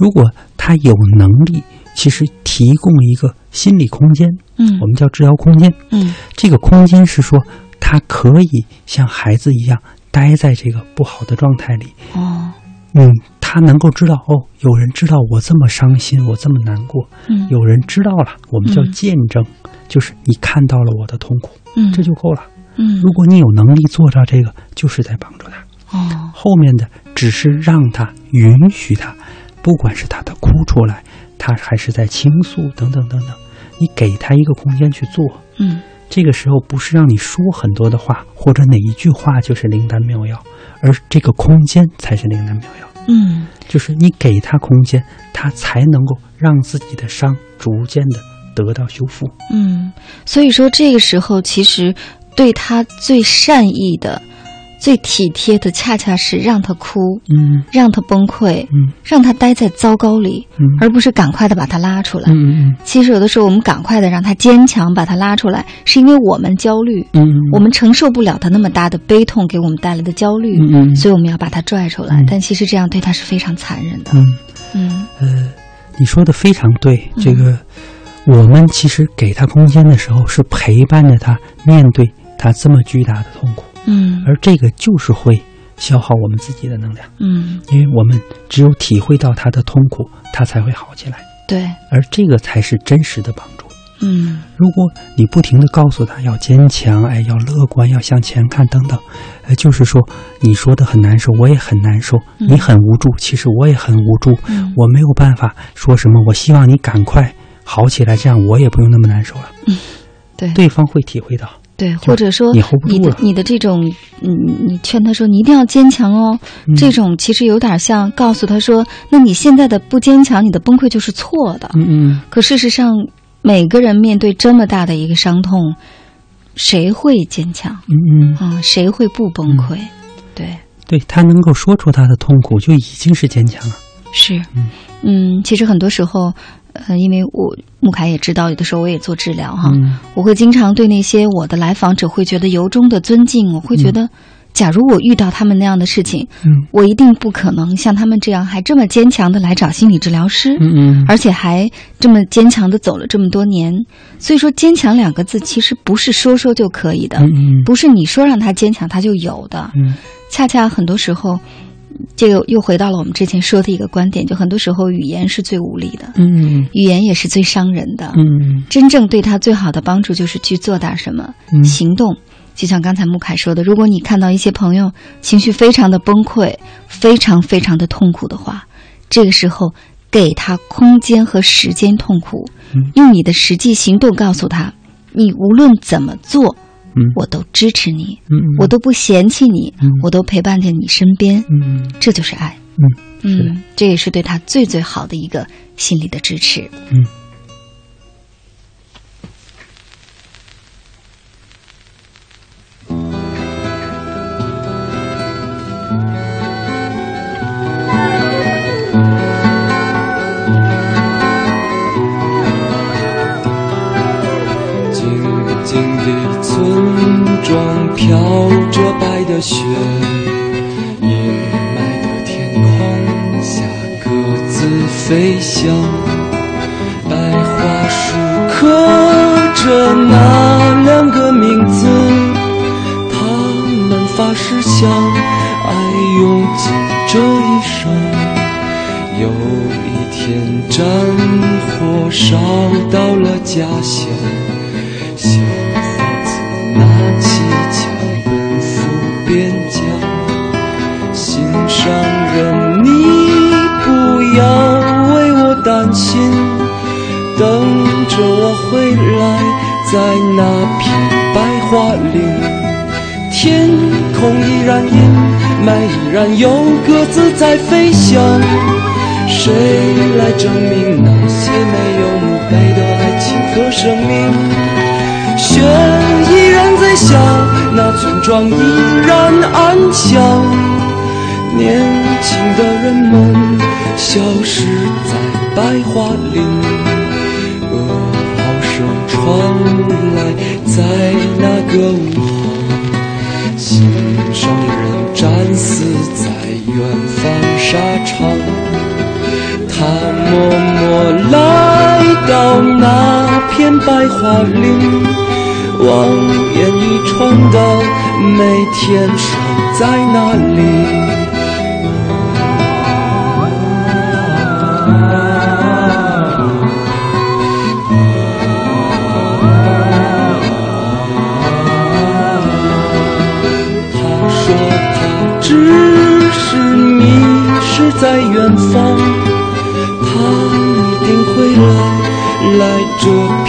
如果他有能力，其实提供一个心理空间，嗯。我们叫治疗空间，嗯，这个空间是说他可以像孩子一样待在这个不好的状态里，哦，嗯，他能够知道哦，有人知道我这么伤心，我这么难过，嗯。有人知道了，我们叫嗯见证，就是你看到了我的痛苦，嗯。这就够了。嗯。如果你有能力做到这个，就是在帮助他。哦，后面的只是让他允许他，不管是他的哭出来，他还是在倾诉等等等等，你给他一个空间去做。嗯这个时候不是让你说很多的话，或者哪一句话就是灵丹妙药，而这个空间才是灵丹妙药。嗯就是你给他空间，他才能够让自己的伤逐渐的得到修复。嗯，所以说这个时候其实对他最善意的、最体贴的，恰恰是让他哭，嗯让他崩溃，嗯让他待在糟糕里，嗯而不是赶快的把他拉出来。嗯嗯其实有的时候我们赶快的让他坚强，把他拉出来，是因为我们焦虑，嗯我们承受不了他那么大的悲痛给我们带来的焦虑，所以我们要把他拽出来。嗯但其实这样对他是非常残忍的。嗯嗯呃，你说的非常对。这个我们其实给他空间的时候，是陪伴着他面对他这么巨大的痛苦，嗯。而这个就是会消耗我们自己的能量，嗯，因为我们只有体会到他的痛苦，他才会好起来，对，而这个才是真实的帮助。嗯。如果你不停的告诉他要坚强，哎，要乐观，要向前看等等，呃，就是说你说的很难受，我也很难受，嗯。你很无助，其实我也很无助，嗯。我没有办法说什么，我希望你赶快好起来，这样我也不用那么难受了。嗯，对。对方会体会到，对，或者说你的你的这种，嗯，你劝他说你一定要坚强哦，嗯这种其实有点像告诉他说，那你现在的不坚强，你的崩溃就是错的。嗯嗯可事实上，每个人面对这么大的一个伤痛，谁会坚强？嗯嗯，啊，谁会不崩溃？对，对他能够说出他的痛苦，就已经是坚强了。是，嗯，其实很多时候，呃，因为我穆凯也知道，有的时候我也做治疗哈，嗯。我会经常对那些我的来访者会觉得由衷的尊敬，我会觉得，假如我遇到他们那样的事情，嗯。我一定不可能像他们这样还这么坚强的来找心理治疗师，嗯嗯。而且还这么坚强的走了这么多年。所以说，坚强两个字其实不是说说就可以的，嗯嗯。不是你说让他坚强他就有的，嗯。恰恰很多时候。这个又回到了我们之前说的一个观点，就很多时候语言是最无力的，嗯语言也是最伤人的。嗯真正对他最好的帮助就是去做点什么，嗯行动。就像刚才穆凯说的，如果你看到一些朋友情绪非常的崩溃，非常非常的痛苦的话，这个时候给他空间和时间痛苦，嗯用你的实际行动告诉他，你无论怎么做，嗯我都支持你，嗯我都不嫌弃你，嗯我都陪伴在你身边，嗯这就是爱。嗯是嗯，这也是对他最最好的一个心理的支持。嗯。静静的村庄飘着白的雪，阴霾的天空下鸽子飞翔。白桦树刻着那两个名字，他们发誓相爱用尽这一生。有一天，战火烧到了家乡。小伙子拿起枪奔赴边疆，心上人，你不要为我担心，等着我回来，在那片白桦林，天空依然阴霾，依然有鸽子在飞翔。谁来证明那些没有墓碑的爱情和生命？雪那村庄依然安详。年轻的人们消失在白桦林，噩耗声传来，在那个午后，心上人战死在远方沙场。他默默来到那片白桦林，望眼欲穿的每天守在那里。他说他只是迷失在远方。他一定会来，来这片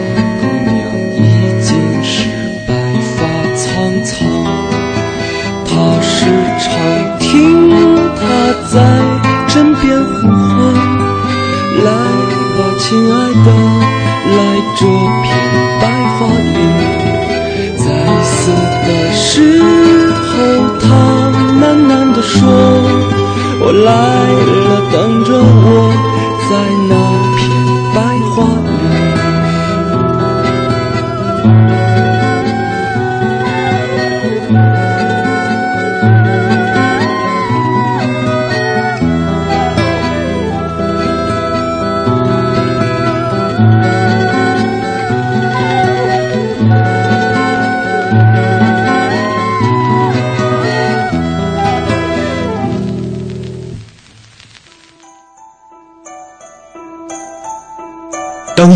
这片白桦林。”在死的时候，他喃喃地说。我来了，等着我，在那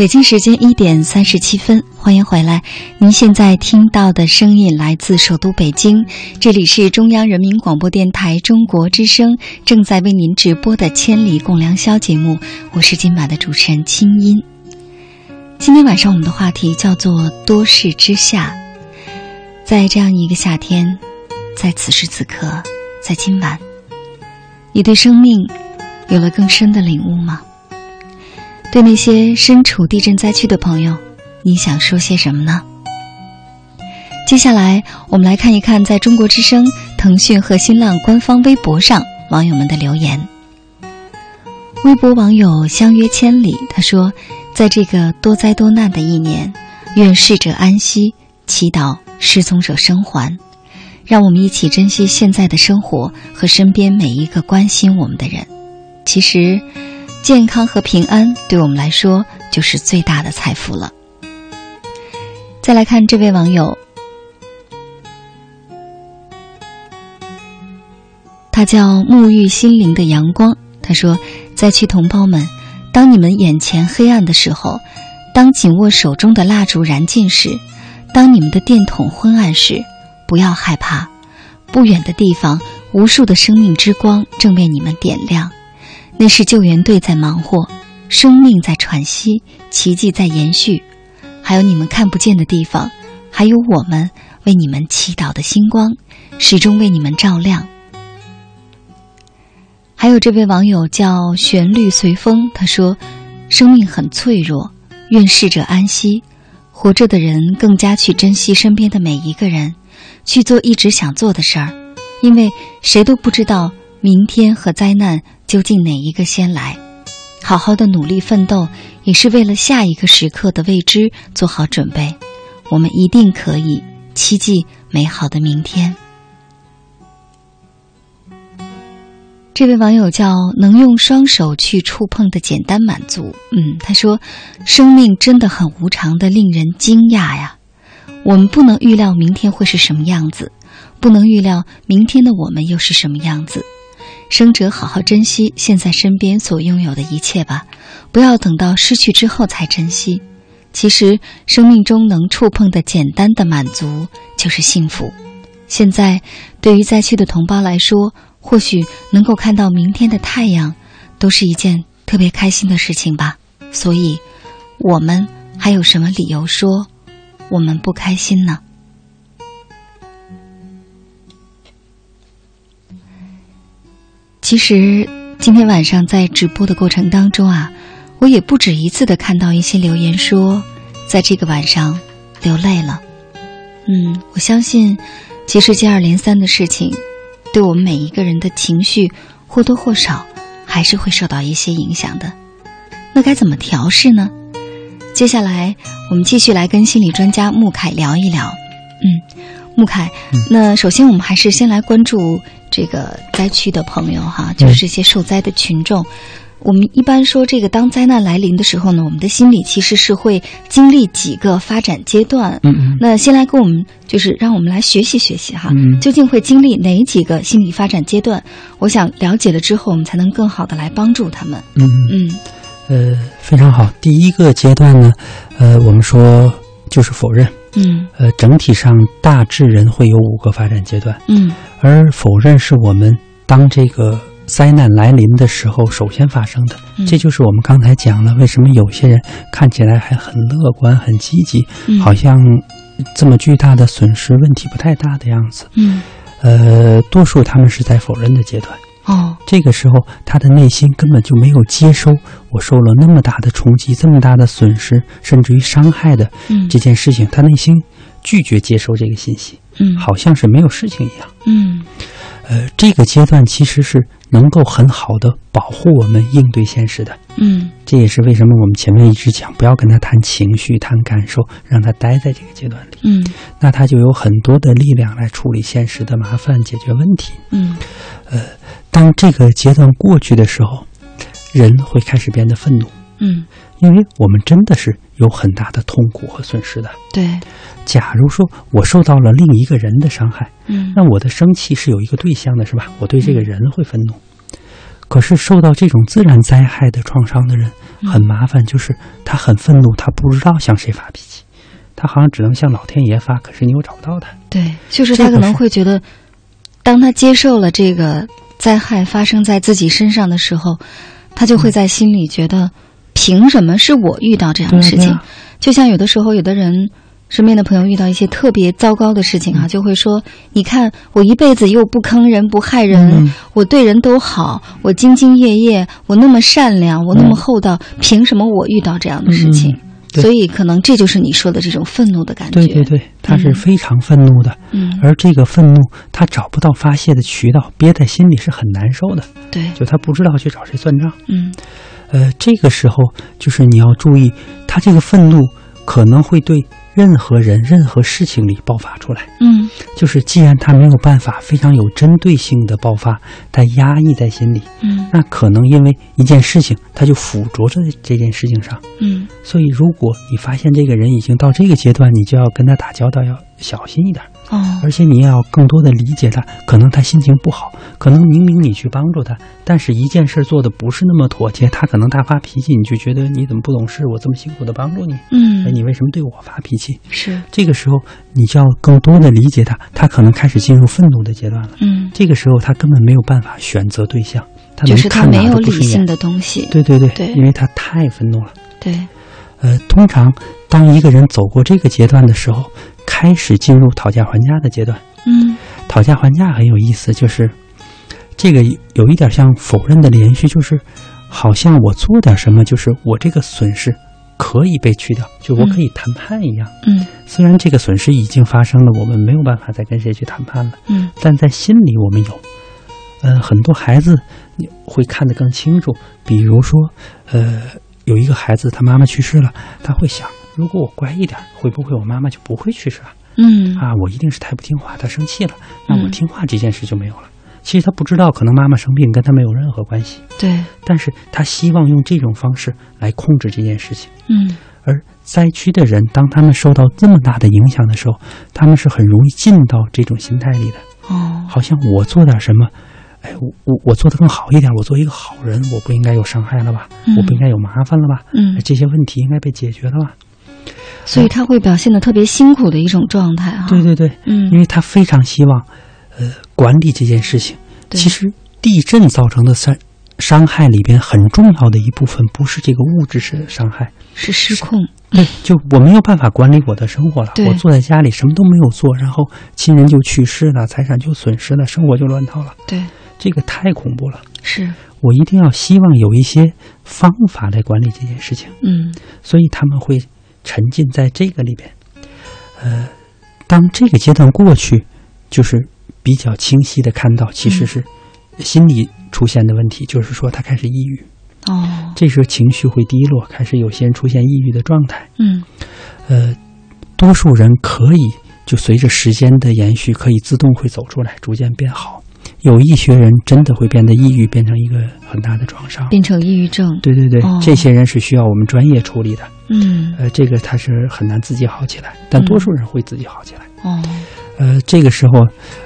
北京时间一点三十七分，欢迎回来。您现在听到的声音来自首都北京，这里是中央人民广播电台中国之声正在为您直播的《千里共良宵》节目，我是今晚的主持人清音。今天晚上我们的话题叫做“多事之夏”。在这样一个夏天，在此时此刻，在今晚，你对生命有了更深的领悟吗？对那些身处地震灾区的朋友，你想说些什么呢？接下来，我们来看一看在中国之声、腾讯和新浪官方微博上网友们的留言。微博网友相约千里，他说：“在这个多灾多难的一年，愿逝者安息，祈祷失踪者生还。让我们一起珍惜现在的生活和身边每一个关心我们的人。其实。”健康和平安对我们来说就是最大的财富了。再来看这位网友，他叫沐浴心灵的阳光。他说：“灾区同胞们，当你们眼前黑暗的时候，当紧握手中的蜡烛燃尽时，当你们的电筒昏暗时，不要害怕，不远的地方，无数的生命之光正为你们点亮。”那是救援队在忙活，生命在喘息，奇迹在延续，还有你们看不见的地方，还有我们为你们祈祷的星光，始终为你们照亮。还有这位网友叫旋律随风，他说：“生命很脆弱，愿逝者安息，活着的人更加去珍惜身边的每一个人，去做一直想做的事儿，因为谁都不知道。”明天和灾难究竟哪一个先来？好好的努力奋斗，也是为了下一个时刻的未知做好准备。我们一定可以期冀美好的明天。这位网友叫能用双手去触碰的简单满足。嗯，他说：“生命真的很无常的，令人惊讶呀。我们不能预料明天会是什么样子，不能预料明天的我们又是什么样子。”生者好好珍惜现在身边所拥有的一切吧，不要等到失去之后才珍惜。其实，生命中能触碰的简单的满足就是幸福。现在，对于灾区的同胞来说，或许能够看到明天的太阳，都是一件特别开心的事情吧。所以，我们还有什么理由说我们不开心呢？其实今天晚上在直播的过程当中啊，我也不止一次的看到一些留言说，在这个晚上流泪了。嗯，我相信，其实接二连三的事情，对我们每一个人的情绪或多或少还是会受到一些影响的。那该怎么调试呢？接下来我们继续来跟心理专家穆凯聊一聊。嗯，穆凯，那首先我们还是先来关注。这个灾区的朋友哈，就是这些受灾的群众，我们一般说这个当灾难来临的时候呢，我们的心理其实是会经历几个发展阶段。嗯嗯。那先来跟我们就是让我们来学习学习哈，嗯究竟会经历哪几个心理发展阶段？我想了解了之后，我们才能更好的来帮助他们。嗯嗯呃，非常好。第一个阶段呢，呃，我们说就是否认。嗯呃，整体上大致人会有五个发展阶段，嗯而否认是我们当这个灾难来临的时候首先发生的。嗯这就是我们刚才讲了，为什么有些人看起来还很乐观、很积极，嗯好像这么巨大的损失问题不太大的样子。嗯呃，多数他们是在否认的阶段。哦。这个时候，他的内心根本就没有接收我受了那么大的冲击、这么大的损失，甚至于伤害的嗯。这件事情，他内心拒绝接收这个信息，嗯。好像是没有事情一样。嗯呃，这个阶段其实是能够很好的保护我们应对现实的。嗯。这也是为什么我们前面一直讲不要跟他谈情绪、谈感受，让他待在这个阶段里，嗯。那他就有很多的力量来处理现实的麻烦、解决问题。嗯。呃，当这个阶段过去的时候，人会开始变得愤怒，嗯，因为我们真的是有很大的痛苦和损失的。对，假如说我受到了另一个人的伤害，嗯那我的生气是有一个对象的，是吧？我对这个人会愤怒。可是受到这种自然灾害的创伤的人很麻烦，就是他很愤怒，他不知道向谁发脾气，他好像只能向老天爷发，可是你又找不到他。对，就是他可能会觉得，当他接受了这个灾害发生在自己身上的时候，他就会在心里觉得，凭什么是我遇到这样的事情？就像有的时候，有的人身边的朋友遇到一些特别糟糕的事情嗯啊，就会说：“你看，我一辈子又不坑人不害人，嗯我对人都好，我兢兢业业，我那么善良，我那么嗯厚道，凭什么我遇到这样的事情？”所以，可能这就是你说的这种愤怒的感觉。对对对，他是非常愤怒的，嗯而这个愤怒他找不到发泄的渠道，憋在心里是很难受的。对，就他不知道去找谁算账。嗯呃，这个时候就是你要注意，他这个愤怒可能会对任何人、任何事情里爆发出来。嗯就是既然他没有办法非常有针对性的爆发，他压抑在心里，嗯那可能因为一件事情，他就附着在这件事情上。嗯所以，如果你发现这个人已经到这个阶段，你就要跟他打交道要小心一点。哦而且你也要更多的理解他，可能他心情不好，可能明明你去帮助他，但是一件事做的不是那么妥帖，他可能大发脾气，你就觉得你怎么不懂事？我这么辛苦的帮助你，嗯哎，你为什么对我发脾气？是这个时候你就要更多的理解他，他可能开始进入愤怒的阶段了。嗯，这个时候他根本没有办法选择对象，他能就是他看哪没有都不顺眼理性的东西。对对对，对因为他太愤怒了。对，呃，通常当一个人走过这个阶段的时候，开始进入讨价还价的阶段。嗯讨价还价很有意思，就是这个有一点像否认的连续，就是好像我做点什么，就是我这个损失可以被去掉，就我可以谈判一样。嗯虽然这个损失已经发生了，我们没有办法再跟谁去谈判了，嗯但在心里我们有。呃，很多孩子你会看得更清楚，比如说，呃，有一个孩子他妈妈去世了，他会想，如果我乖一点，会不会我妈妈就不会去世了？嗯啊，我一定是太不听话，她生气了，那我嗯听话这件事就没有了。其实他不知道，可能妈妈生病跟他没有任何关系，对，但是他希望用这种方式来控制这件事情。嗯而灾区的人，当他们受到这么大的影响的时候，他们是很容易进到这种心态里的。哦，好像我做点什么，哎，我我我做的更好一点，我做一个好人，我不应该有伤害了吧？嗯我不应该有麻烦了吧？嗯哎这些问题应该被解决了吧？所以他会表现的特别辛苦的一种状态哈。对对对，嗯因为他非常希望，呃，管理这件事情。其实地震造成的伤伤害里边很重要的一部分，不是这个物质式的伤害，是失控。对，就我没有办法管理我的生活了。我坐在家里什么都没有做，然后亲人就去世了，财产就损失了，生活就乱套了。对，这个太恐怖了。是，我一定要希望有一些方法来管理这件事情。嗯所以他们会沉浸在这个里边。呃，当这个阶段过去，就是比较清晰的看到，其实是心理出现的问题，就是说他开始抑郁，哦，这时候情绪会低落，开始有些人出现抑郁的状态。嗯呃，多数人可以就随着时间的延续，可以自动会走出来，逐渐变好。有一些人真的会变得抑郁，变成一个很大的创伤，变成抑郁症。对对对，哦这些人是需要我们专业处理的。嗯。呃，这个他是很难自己好起来，但多数人会自己好起来。哦。呃，这个时候，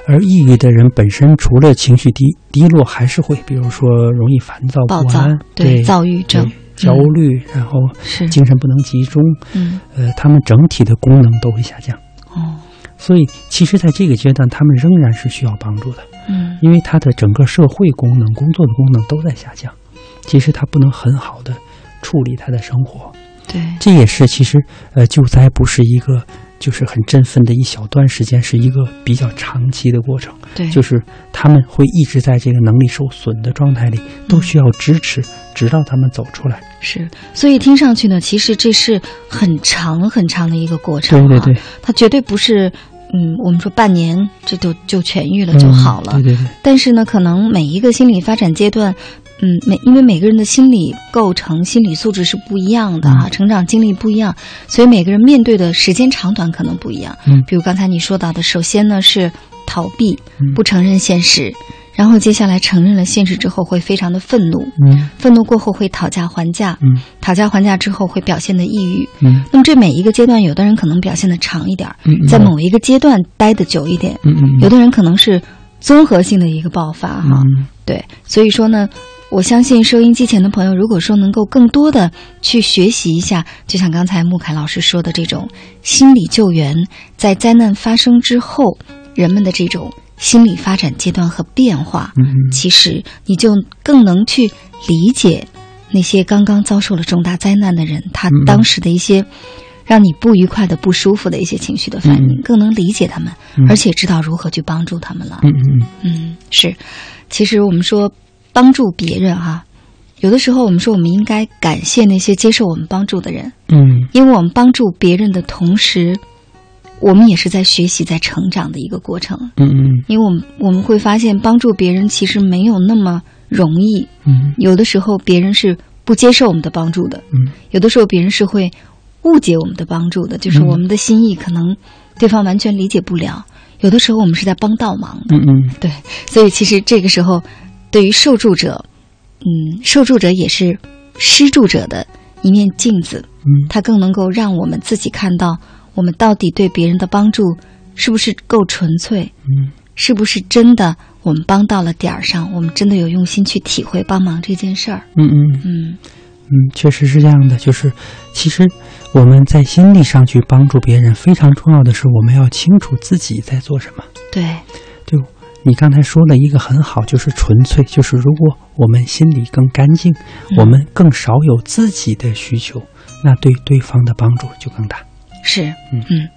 而抑郁的人本身除了情绪低低落，还是会，比如说容易烦躁不安，对对躁郁症焦虑，然后是。精神不能集中，嗯。呃，他们整体的功能都会下降。哦。所以，其实在这个阶段，他们仍然是需要帮助的，嗯。因为他的整个社会功能、工作的功能都在下降。其实他不能很好的处理他的生活，对这也是其实呃救灾不是一个就是很振奋的一小段时间，是一个比较长期的过程。对就是他们会一直在这个能力受损的状态里，都需要支持，直到他们走出来。是，所以听上去呢，其实这是很长很长的一个过程、啊，对对对，它绝对不是。嗯，我们说半年这就就痊愈了就好了。嗯对对对。但是呢，可能每一个心理发展阶段，嗯，每因为每个人的心理构成、心理素质是不一样的啊，嗯成长经历不一样，所以每个人面对的时间长短可能不一样。嗯比如刚才你说到的，首先呢是逃避嗯，不承认现实，然后接下来承认了现实之后会非常的愤怒，嗯。愤怒过后会讨价还价，嗯。讨价还价之后会表现的抑郁。嗯。那么这每一个阶段，有的人可能表现的长一点儿，嗯嗯在某一个阶段待的久一点，嗯嗯嗯。有的人可能是综合性的一个爆发哈。嗯。对，所以说呢，我相信收音机前的朋友，如果说能够更多的去学习一下，就像刚才穆凯老师说的这种心理救援，在灾难发生之后，人们的这种心理发展阶段和变化，其实你就更能去理解那些刚刚遭受了重大灾难的人，他嗯当时的一些让你不愉快的、不舒服的一些情绪的反应，嗯更能理解他们，嗯而且知道如何去帮助他们了。嗯嗯嗯，是。其实我们说帮助别人哈、有的时候我们说我们应该感谢那些接受我们帮助的人，嗯。因为我们帮助别人的同时，我们也是在学习、在成长的一个过程。嗯嗯。因为我们我们会发现，帮助别人其实没有那么容易。嗯。有的时候别人是不接受我们的帮助的，嗯。有的时候别人是会误解我们的帮助的，就是嗯。我们的心意可能对方完全理解不了。有的时候我们是在帮倒忙。的，嗯嗯。对，所以其实这个时候，对于受助者，嗯，受助者也是施助者的一面镜子，嗯，它更能够让我们自己看到，我们到底对别人的帮助是不是够纯粹，嗯，是不是真的我们帮到了点儿上，我们真的有用心去体会帮忙这件事儿，嗯嗯嗯嗯，确实是这样的。就是其实我们在心理上去帮助别人，非常重要的是我们要清楚自己在做什么。对，就你刚才说了一个很好，就是纯粹，就是如果我们心里更干净，嗯我们更少有自己的需求，那对对方的帮助就更大。是，嗯嗯，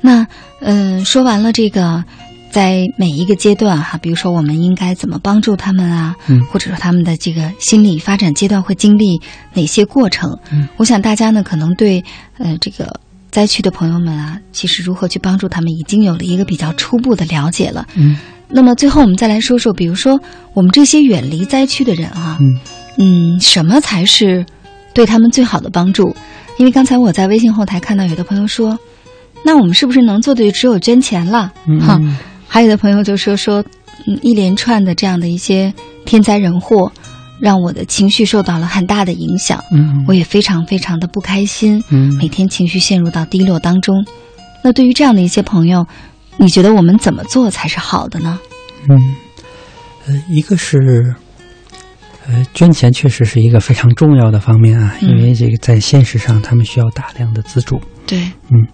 那嗯、呃说完了这个，在每一个阶段哈，比如说我们应该怎么帮助他们啊，嗯或者说他们的这个心理发展阶段会经历哪些过程？嗯，我想大家呢可能对呃这个灾区的朋友们啊，其实如何去帮助他们，已经有了一个比较初步的了解了。嗯那么最后我们再来说说，比如说我们这些远离灾区的人啊，嗯嗯，什么才是对他们最好的帮助？因为刚才我在微信后台看到有的朋友说，那我们是不是能做的就只有捐钱了？嗯哈，嗯还有的朋友就说说，嗯，一连串的这样的一些天灾人祸，让我的情绪受到了很大的影响，嗯我也非常非常的不开心，嗯每天情绪陷入到低落当中。那对于这样的一些朋友，你觉得我们怎么做才是好的呢？嗯，呃，一个是。呃，捐钱确实是一个非常重要的方面啊，嗯。因为这个在现实上他们需要大量的资助。对，嗯，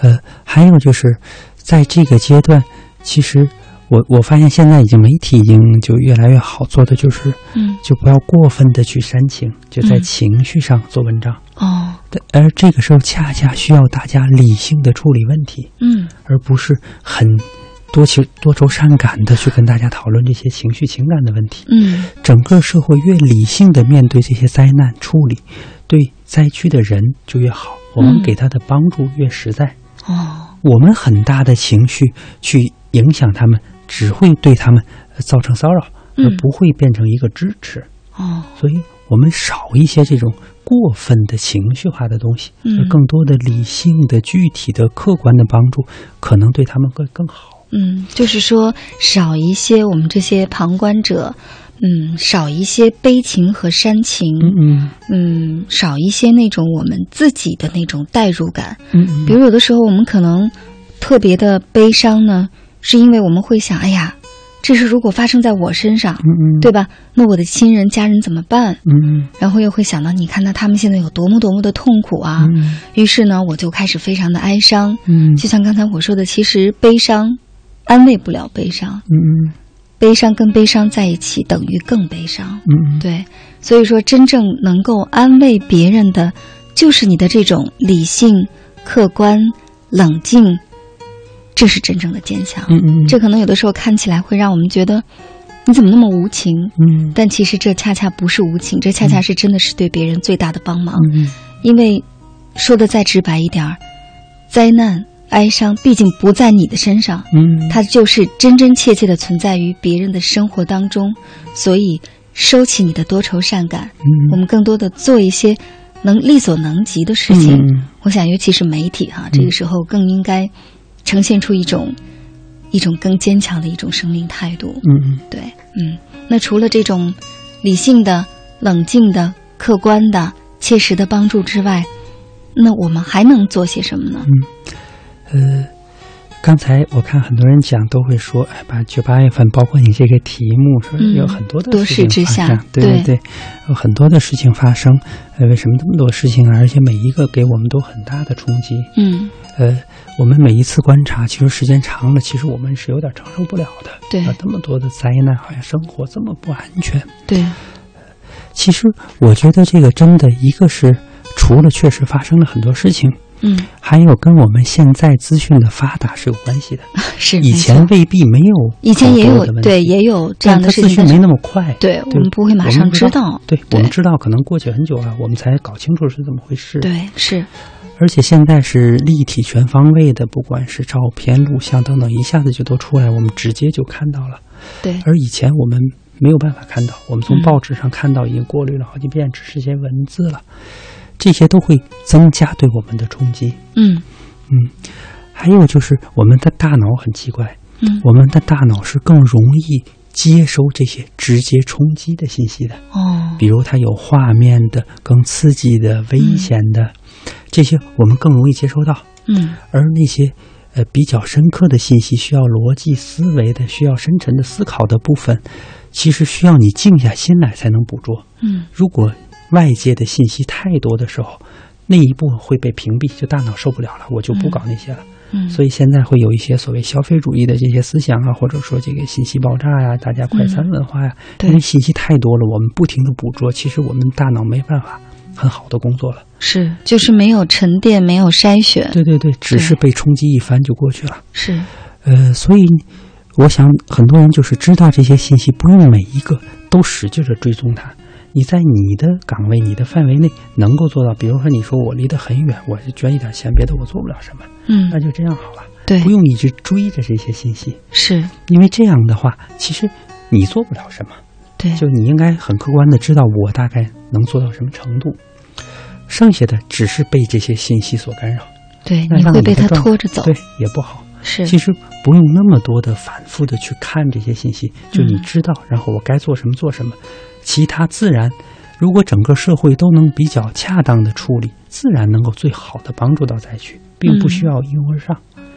呃，还有就是，在这个阶段，其实我我发现现在已经媒体已经就越来越好做的就是，嗯。就不要过分的去煽情，就在嗯情绪上做文章。哦，但而这个时候恰恰需要大家理性的处理问题，嗯。而不是很多情多愁善感的去跟大家讨论这些情绪情感的问题。嗯整个社会越理性的面对这些灾难处理，对灾区的人就越好，我们嗯给他的帮助越实在。哦，我们很大的情绪去影响他们，只会对他们呃造成骚扰，嗯而不会变成一个支持。哦，所以我们少一些这种过分的情绪化的东西，嗯而更多的理性的、具体的、客观的帮助，可能对他们会更好。嗯，就是说少一些我们这些旁观者，嗯，少一些悲情和煽情，嗯嗯，少一些那种我们自己的那种代入感。嗯嗯比如有的时候我们可能特别的悲伤呢，是因为我们会想，哎呀，这事如果发生在我身上，嗯嗯，对吧？那我的亲人家人怎么办？嗯然后又会想到，你看到他们现在有多么多么的痛苦啊！嗯于是呢，我就开始非常的哀伤。嗯就像刚才我说的，其实悲伤安慰不了悲伤，嗯悲伤跟悲伤在一起等于更悲伤。嗯对，所以说真正能够安慰别人的，就是你的这种理性、客观、冷静，这是真正的坚强。嗯嗯，这可能有的时候看起来会让我们觉得你怎么那么无情，嗯但其实这恰恰不是无情，这恰恰是真的是对别人最大的帮忙。嗯因为说的再直白一点儿，灾难、哀伤毕竟不在你的身上，嗯，它就是真真切切的存在于别人的生活当中。所以，收起你的多愁善感，嗯我们更多的做一些能力所能及的事情。嗯我想，尤其是媒体哈、这个时候更应该呈现出一种一种更坚强的一种生命态度。嗯对，嗯，那除了这种理性的、冷静的、客观的、切实的帮助之外，那我们还能做些什么呢？呃，刚才我看很多人讲都会说，哎，把九八月份，包括你这个题目，说嗯有很多的事情发生，对对对，有很多的事情发生。呃，为什么这么多事情啊？而且每一个给我们都很大的冲击。嗯，呃，我们每一次观察，其实时间长了，其实我们是有点承受不了的。对啊，这么多的灾难，好像生活这么不安全。对，其实我觉得这个真的，一个是除了确实发生了很多事情，嗯，还有跟我们现在资讯的发达是有关系的。是以前未必没有，以前也有对也有这样的事情，但它资讯没那么快。对我们不会马上知道。对我们知道，可能过去很久了，我们才搞清楚是怎么回事。对，是。而且现在是立体全方位的，不管是照片、录像等等，一下子就都出来，我们直接就看到了。对。而以前我们没有办法看到，我们从嗯报纸上看到已经过滤了好几遍，只是些文字了，这些都会增加对我们的冲击。嗯嗯，还有就是我们的大脑很奇怪，嗯我们的大脑是更容易接收这些直接冲击的信息的。哦，比如它有画面的、更刺激的、危险的，这些我们更容易接收到。嗯而那些呃比较深刻的信息，需要逻辑思维的、需要深沉的思考的部分，其实需要你静下心来才能捕捉。嗯如果外界的信息太多的时候，那一部分会被屏蔽，就大脑受不了了，我就不搞那些了。嗯，所以现在会有一些所谓消费主义的这些思想啊，或者说这个信息爆炸呀、大家快餐文化呀，对因为信息太多了，我们不停的捕捉，其实我们大脑没办法很好的工作了。是，就是没有沉淀，没有筛选。对对对，只是被冲击一番就过去了。是，呃，所以我想很多人就是知道这些信息，不用每一个都使劲的追踪它。你在你的岗位、你的范围内能够做到，比如说你说我离得很远，我是捐一点钱，别的我做不了什么，嗯那就这样好了。对不用一直追着这些信息，是因为这样的话，其实你做不了什么。对，就你应该很客观的知道我大概能做到什么程度，剩下的只是被这些信息所干扰。对，那你会被他拖着走。对，也不好。是，其实不用那么多的反复的去看这些信息，就你嗯知道，然后我该做什么做什么，其他自然，如果整个社会都能比较恰当的处理，自然能够最好的帮助到灾区，并不需要一拥而上。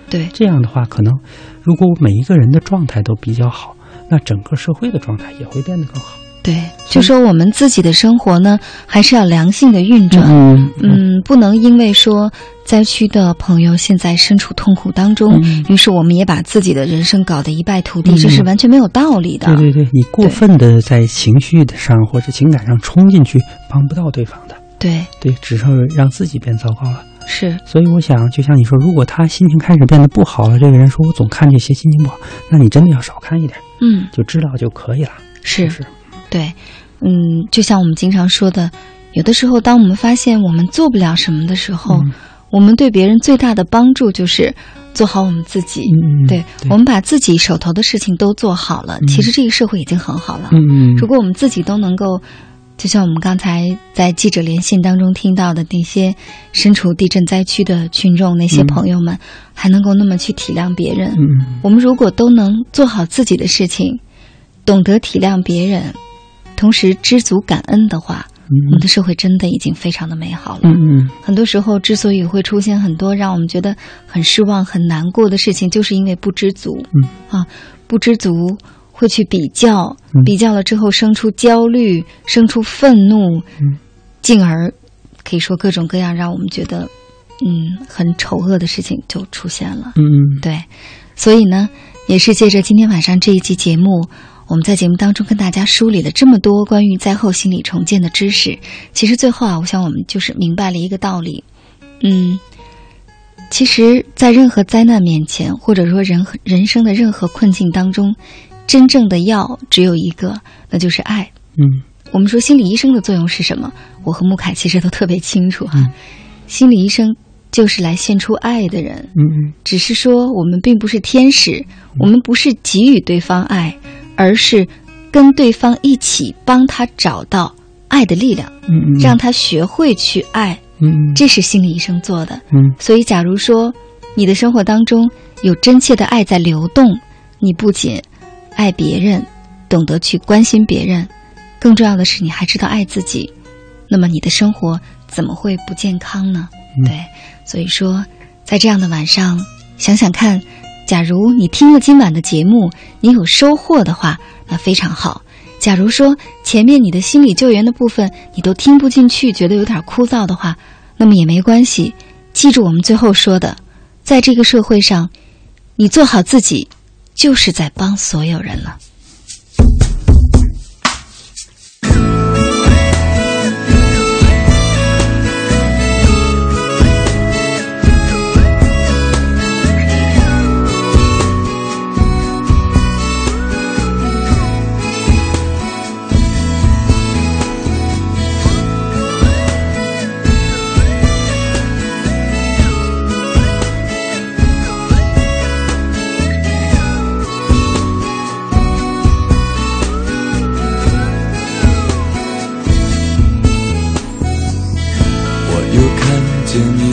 对，这样的话，可能如果每一个人的状态都比较好，那整个社会的状态也会变得更好。对，就说我们自己的生活呢，还是要良性的运转。嗯嗯，不能因为说灾区的朋友现在身处痛苦当中，嗯于是我们也把自己的人生搞得一败涂地，嗯这是完全没有道理的。对对对，你过分的在情绪上或者情感上冲进去，帮不到对方的。对对，只是让自己变糟糕了。是，所以我想，就像你说，如果他心情开始变得不好了，这个人说我总看这些心情不好，那你真的要少看一点，嗯，就知道就可以了。是是，对，嗯，就像我们经常说的，有的时候当我们发现我们做不了什么的时候，嗯我们对别人最大的帮助就是做好我们自己。嗯对我们把自己手头的事情都做好了，其实这个社会已经很好了。嗯如果我们自己都能够就像我们刚才在记者连线当中听到的那些身处地震灾区的群众，那些朋友们，还能够那么去体谅别人。嗯，我们如果都能做好自己的事情，懂得体谅别人，同时知足感恩的话，我们的社会真的已经非常的美好了。嗯嗯，很多时候之所以会出现很多让我们觉得很失望、很难过的事情，就是因为不知足。嗯啊，不知足。会去比较，比较了之后生出焦虑，生出愤怒，嗯，进而可以说各种各样让我们觉得嗯很丑恶的事情就出现了。嗯嗯，对，所以呢，也是借着今天晚上这一期节目，我们在节目当中跟大家梳理了这么多关于灾后心理重建的知识。其实最后啊，我想我们就是明白了一个道理，嗯，其实，在任何灾难面前，或者说人人生的任何困境当中。真正的药只有一个，那就是爱。嗯，我们说心理医生的作用是什么？我和穆凯其实都特别清楚哈。心理医生就是来献出爱的人。嗯嗯，只是说我们并不是天使，我们不是给予对方爱，而是跟对方一起帮他找到爱的力量。嗯嗯，让他学会去爱。嗯，这是心理医生做的。嗯，所以假如说你的生活当中有真切的爱在流动，你不仅爱别人，懂得去关心别人，更重要的是你还知道爱自己，那么你的生活怎么会不健康呢？对，所以说，在这样的晚上，想想看，假如你听了今晚的节目，你有收获的话，那非常好。假如说前面你的心理救援的部分你都听不进去，觉得有点枯燥的话，那么也没关系。记住我们最后说的，在这个社会上，你做好自己。就是在帮所有人了。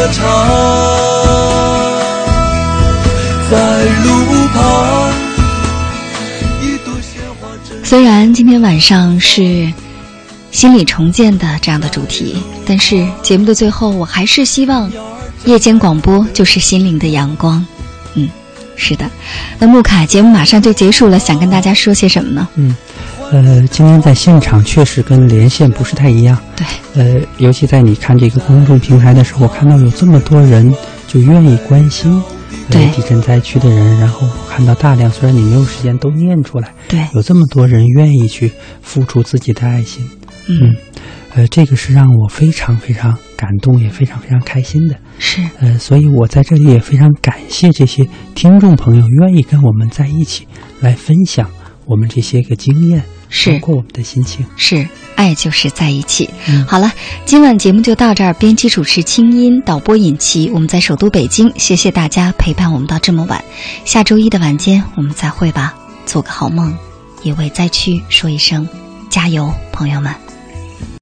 歌唱，在路旁。虽然今天晚上是心理重建的这样的主题，但是节目的最后，我还是希望夜间广播就是心灵的阳光。嗯，是的。那木卡，节目马上就结束了，想跟大家说些什么呢？嗯。呃，今天在现场确实跟连线不是太一样。对，呃，尤其在你看这个公众平台的时候，我看到有这么多人就愿意关心对地震灾区的人，然后看到大量，虽然你没有时间都念出来，对，有这么多人愿意去付出自己的爱心，嗯，呃，这个是让我非常非常感动，也非常非常开心的。是，呃，所以我在这里也非常感谢这些听众朋友愿意跟我们在一起来分享我们这些个经验。是，包括我们的心情是爱就是在一起。嗯、好了，今晚节目就到这儿。编辑主持清音，导播尹奇，我们在首都北京，谢谢大家陪伴我们到这么晚。下周一的晚间我们再会吧，做个好梦，也为灾区说一声加油，朋友们。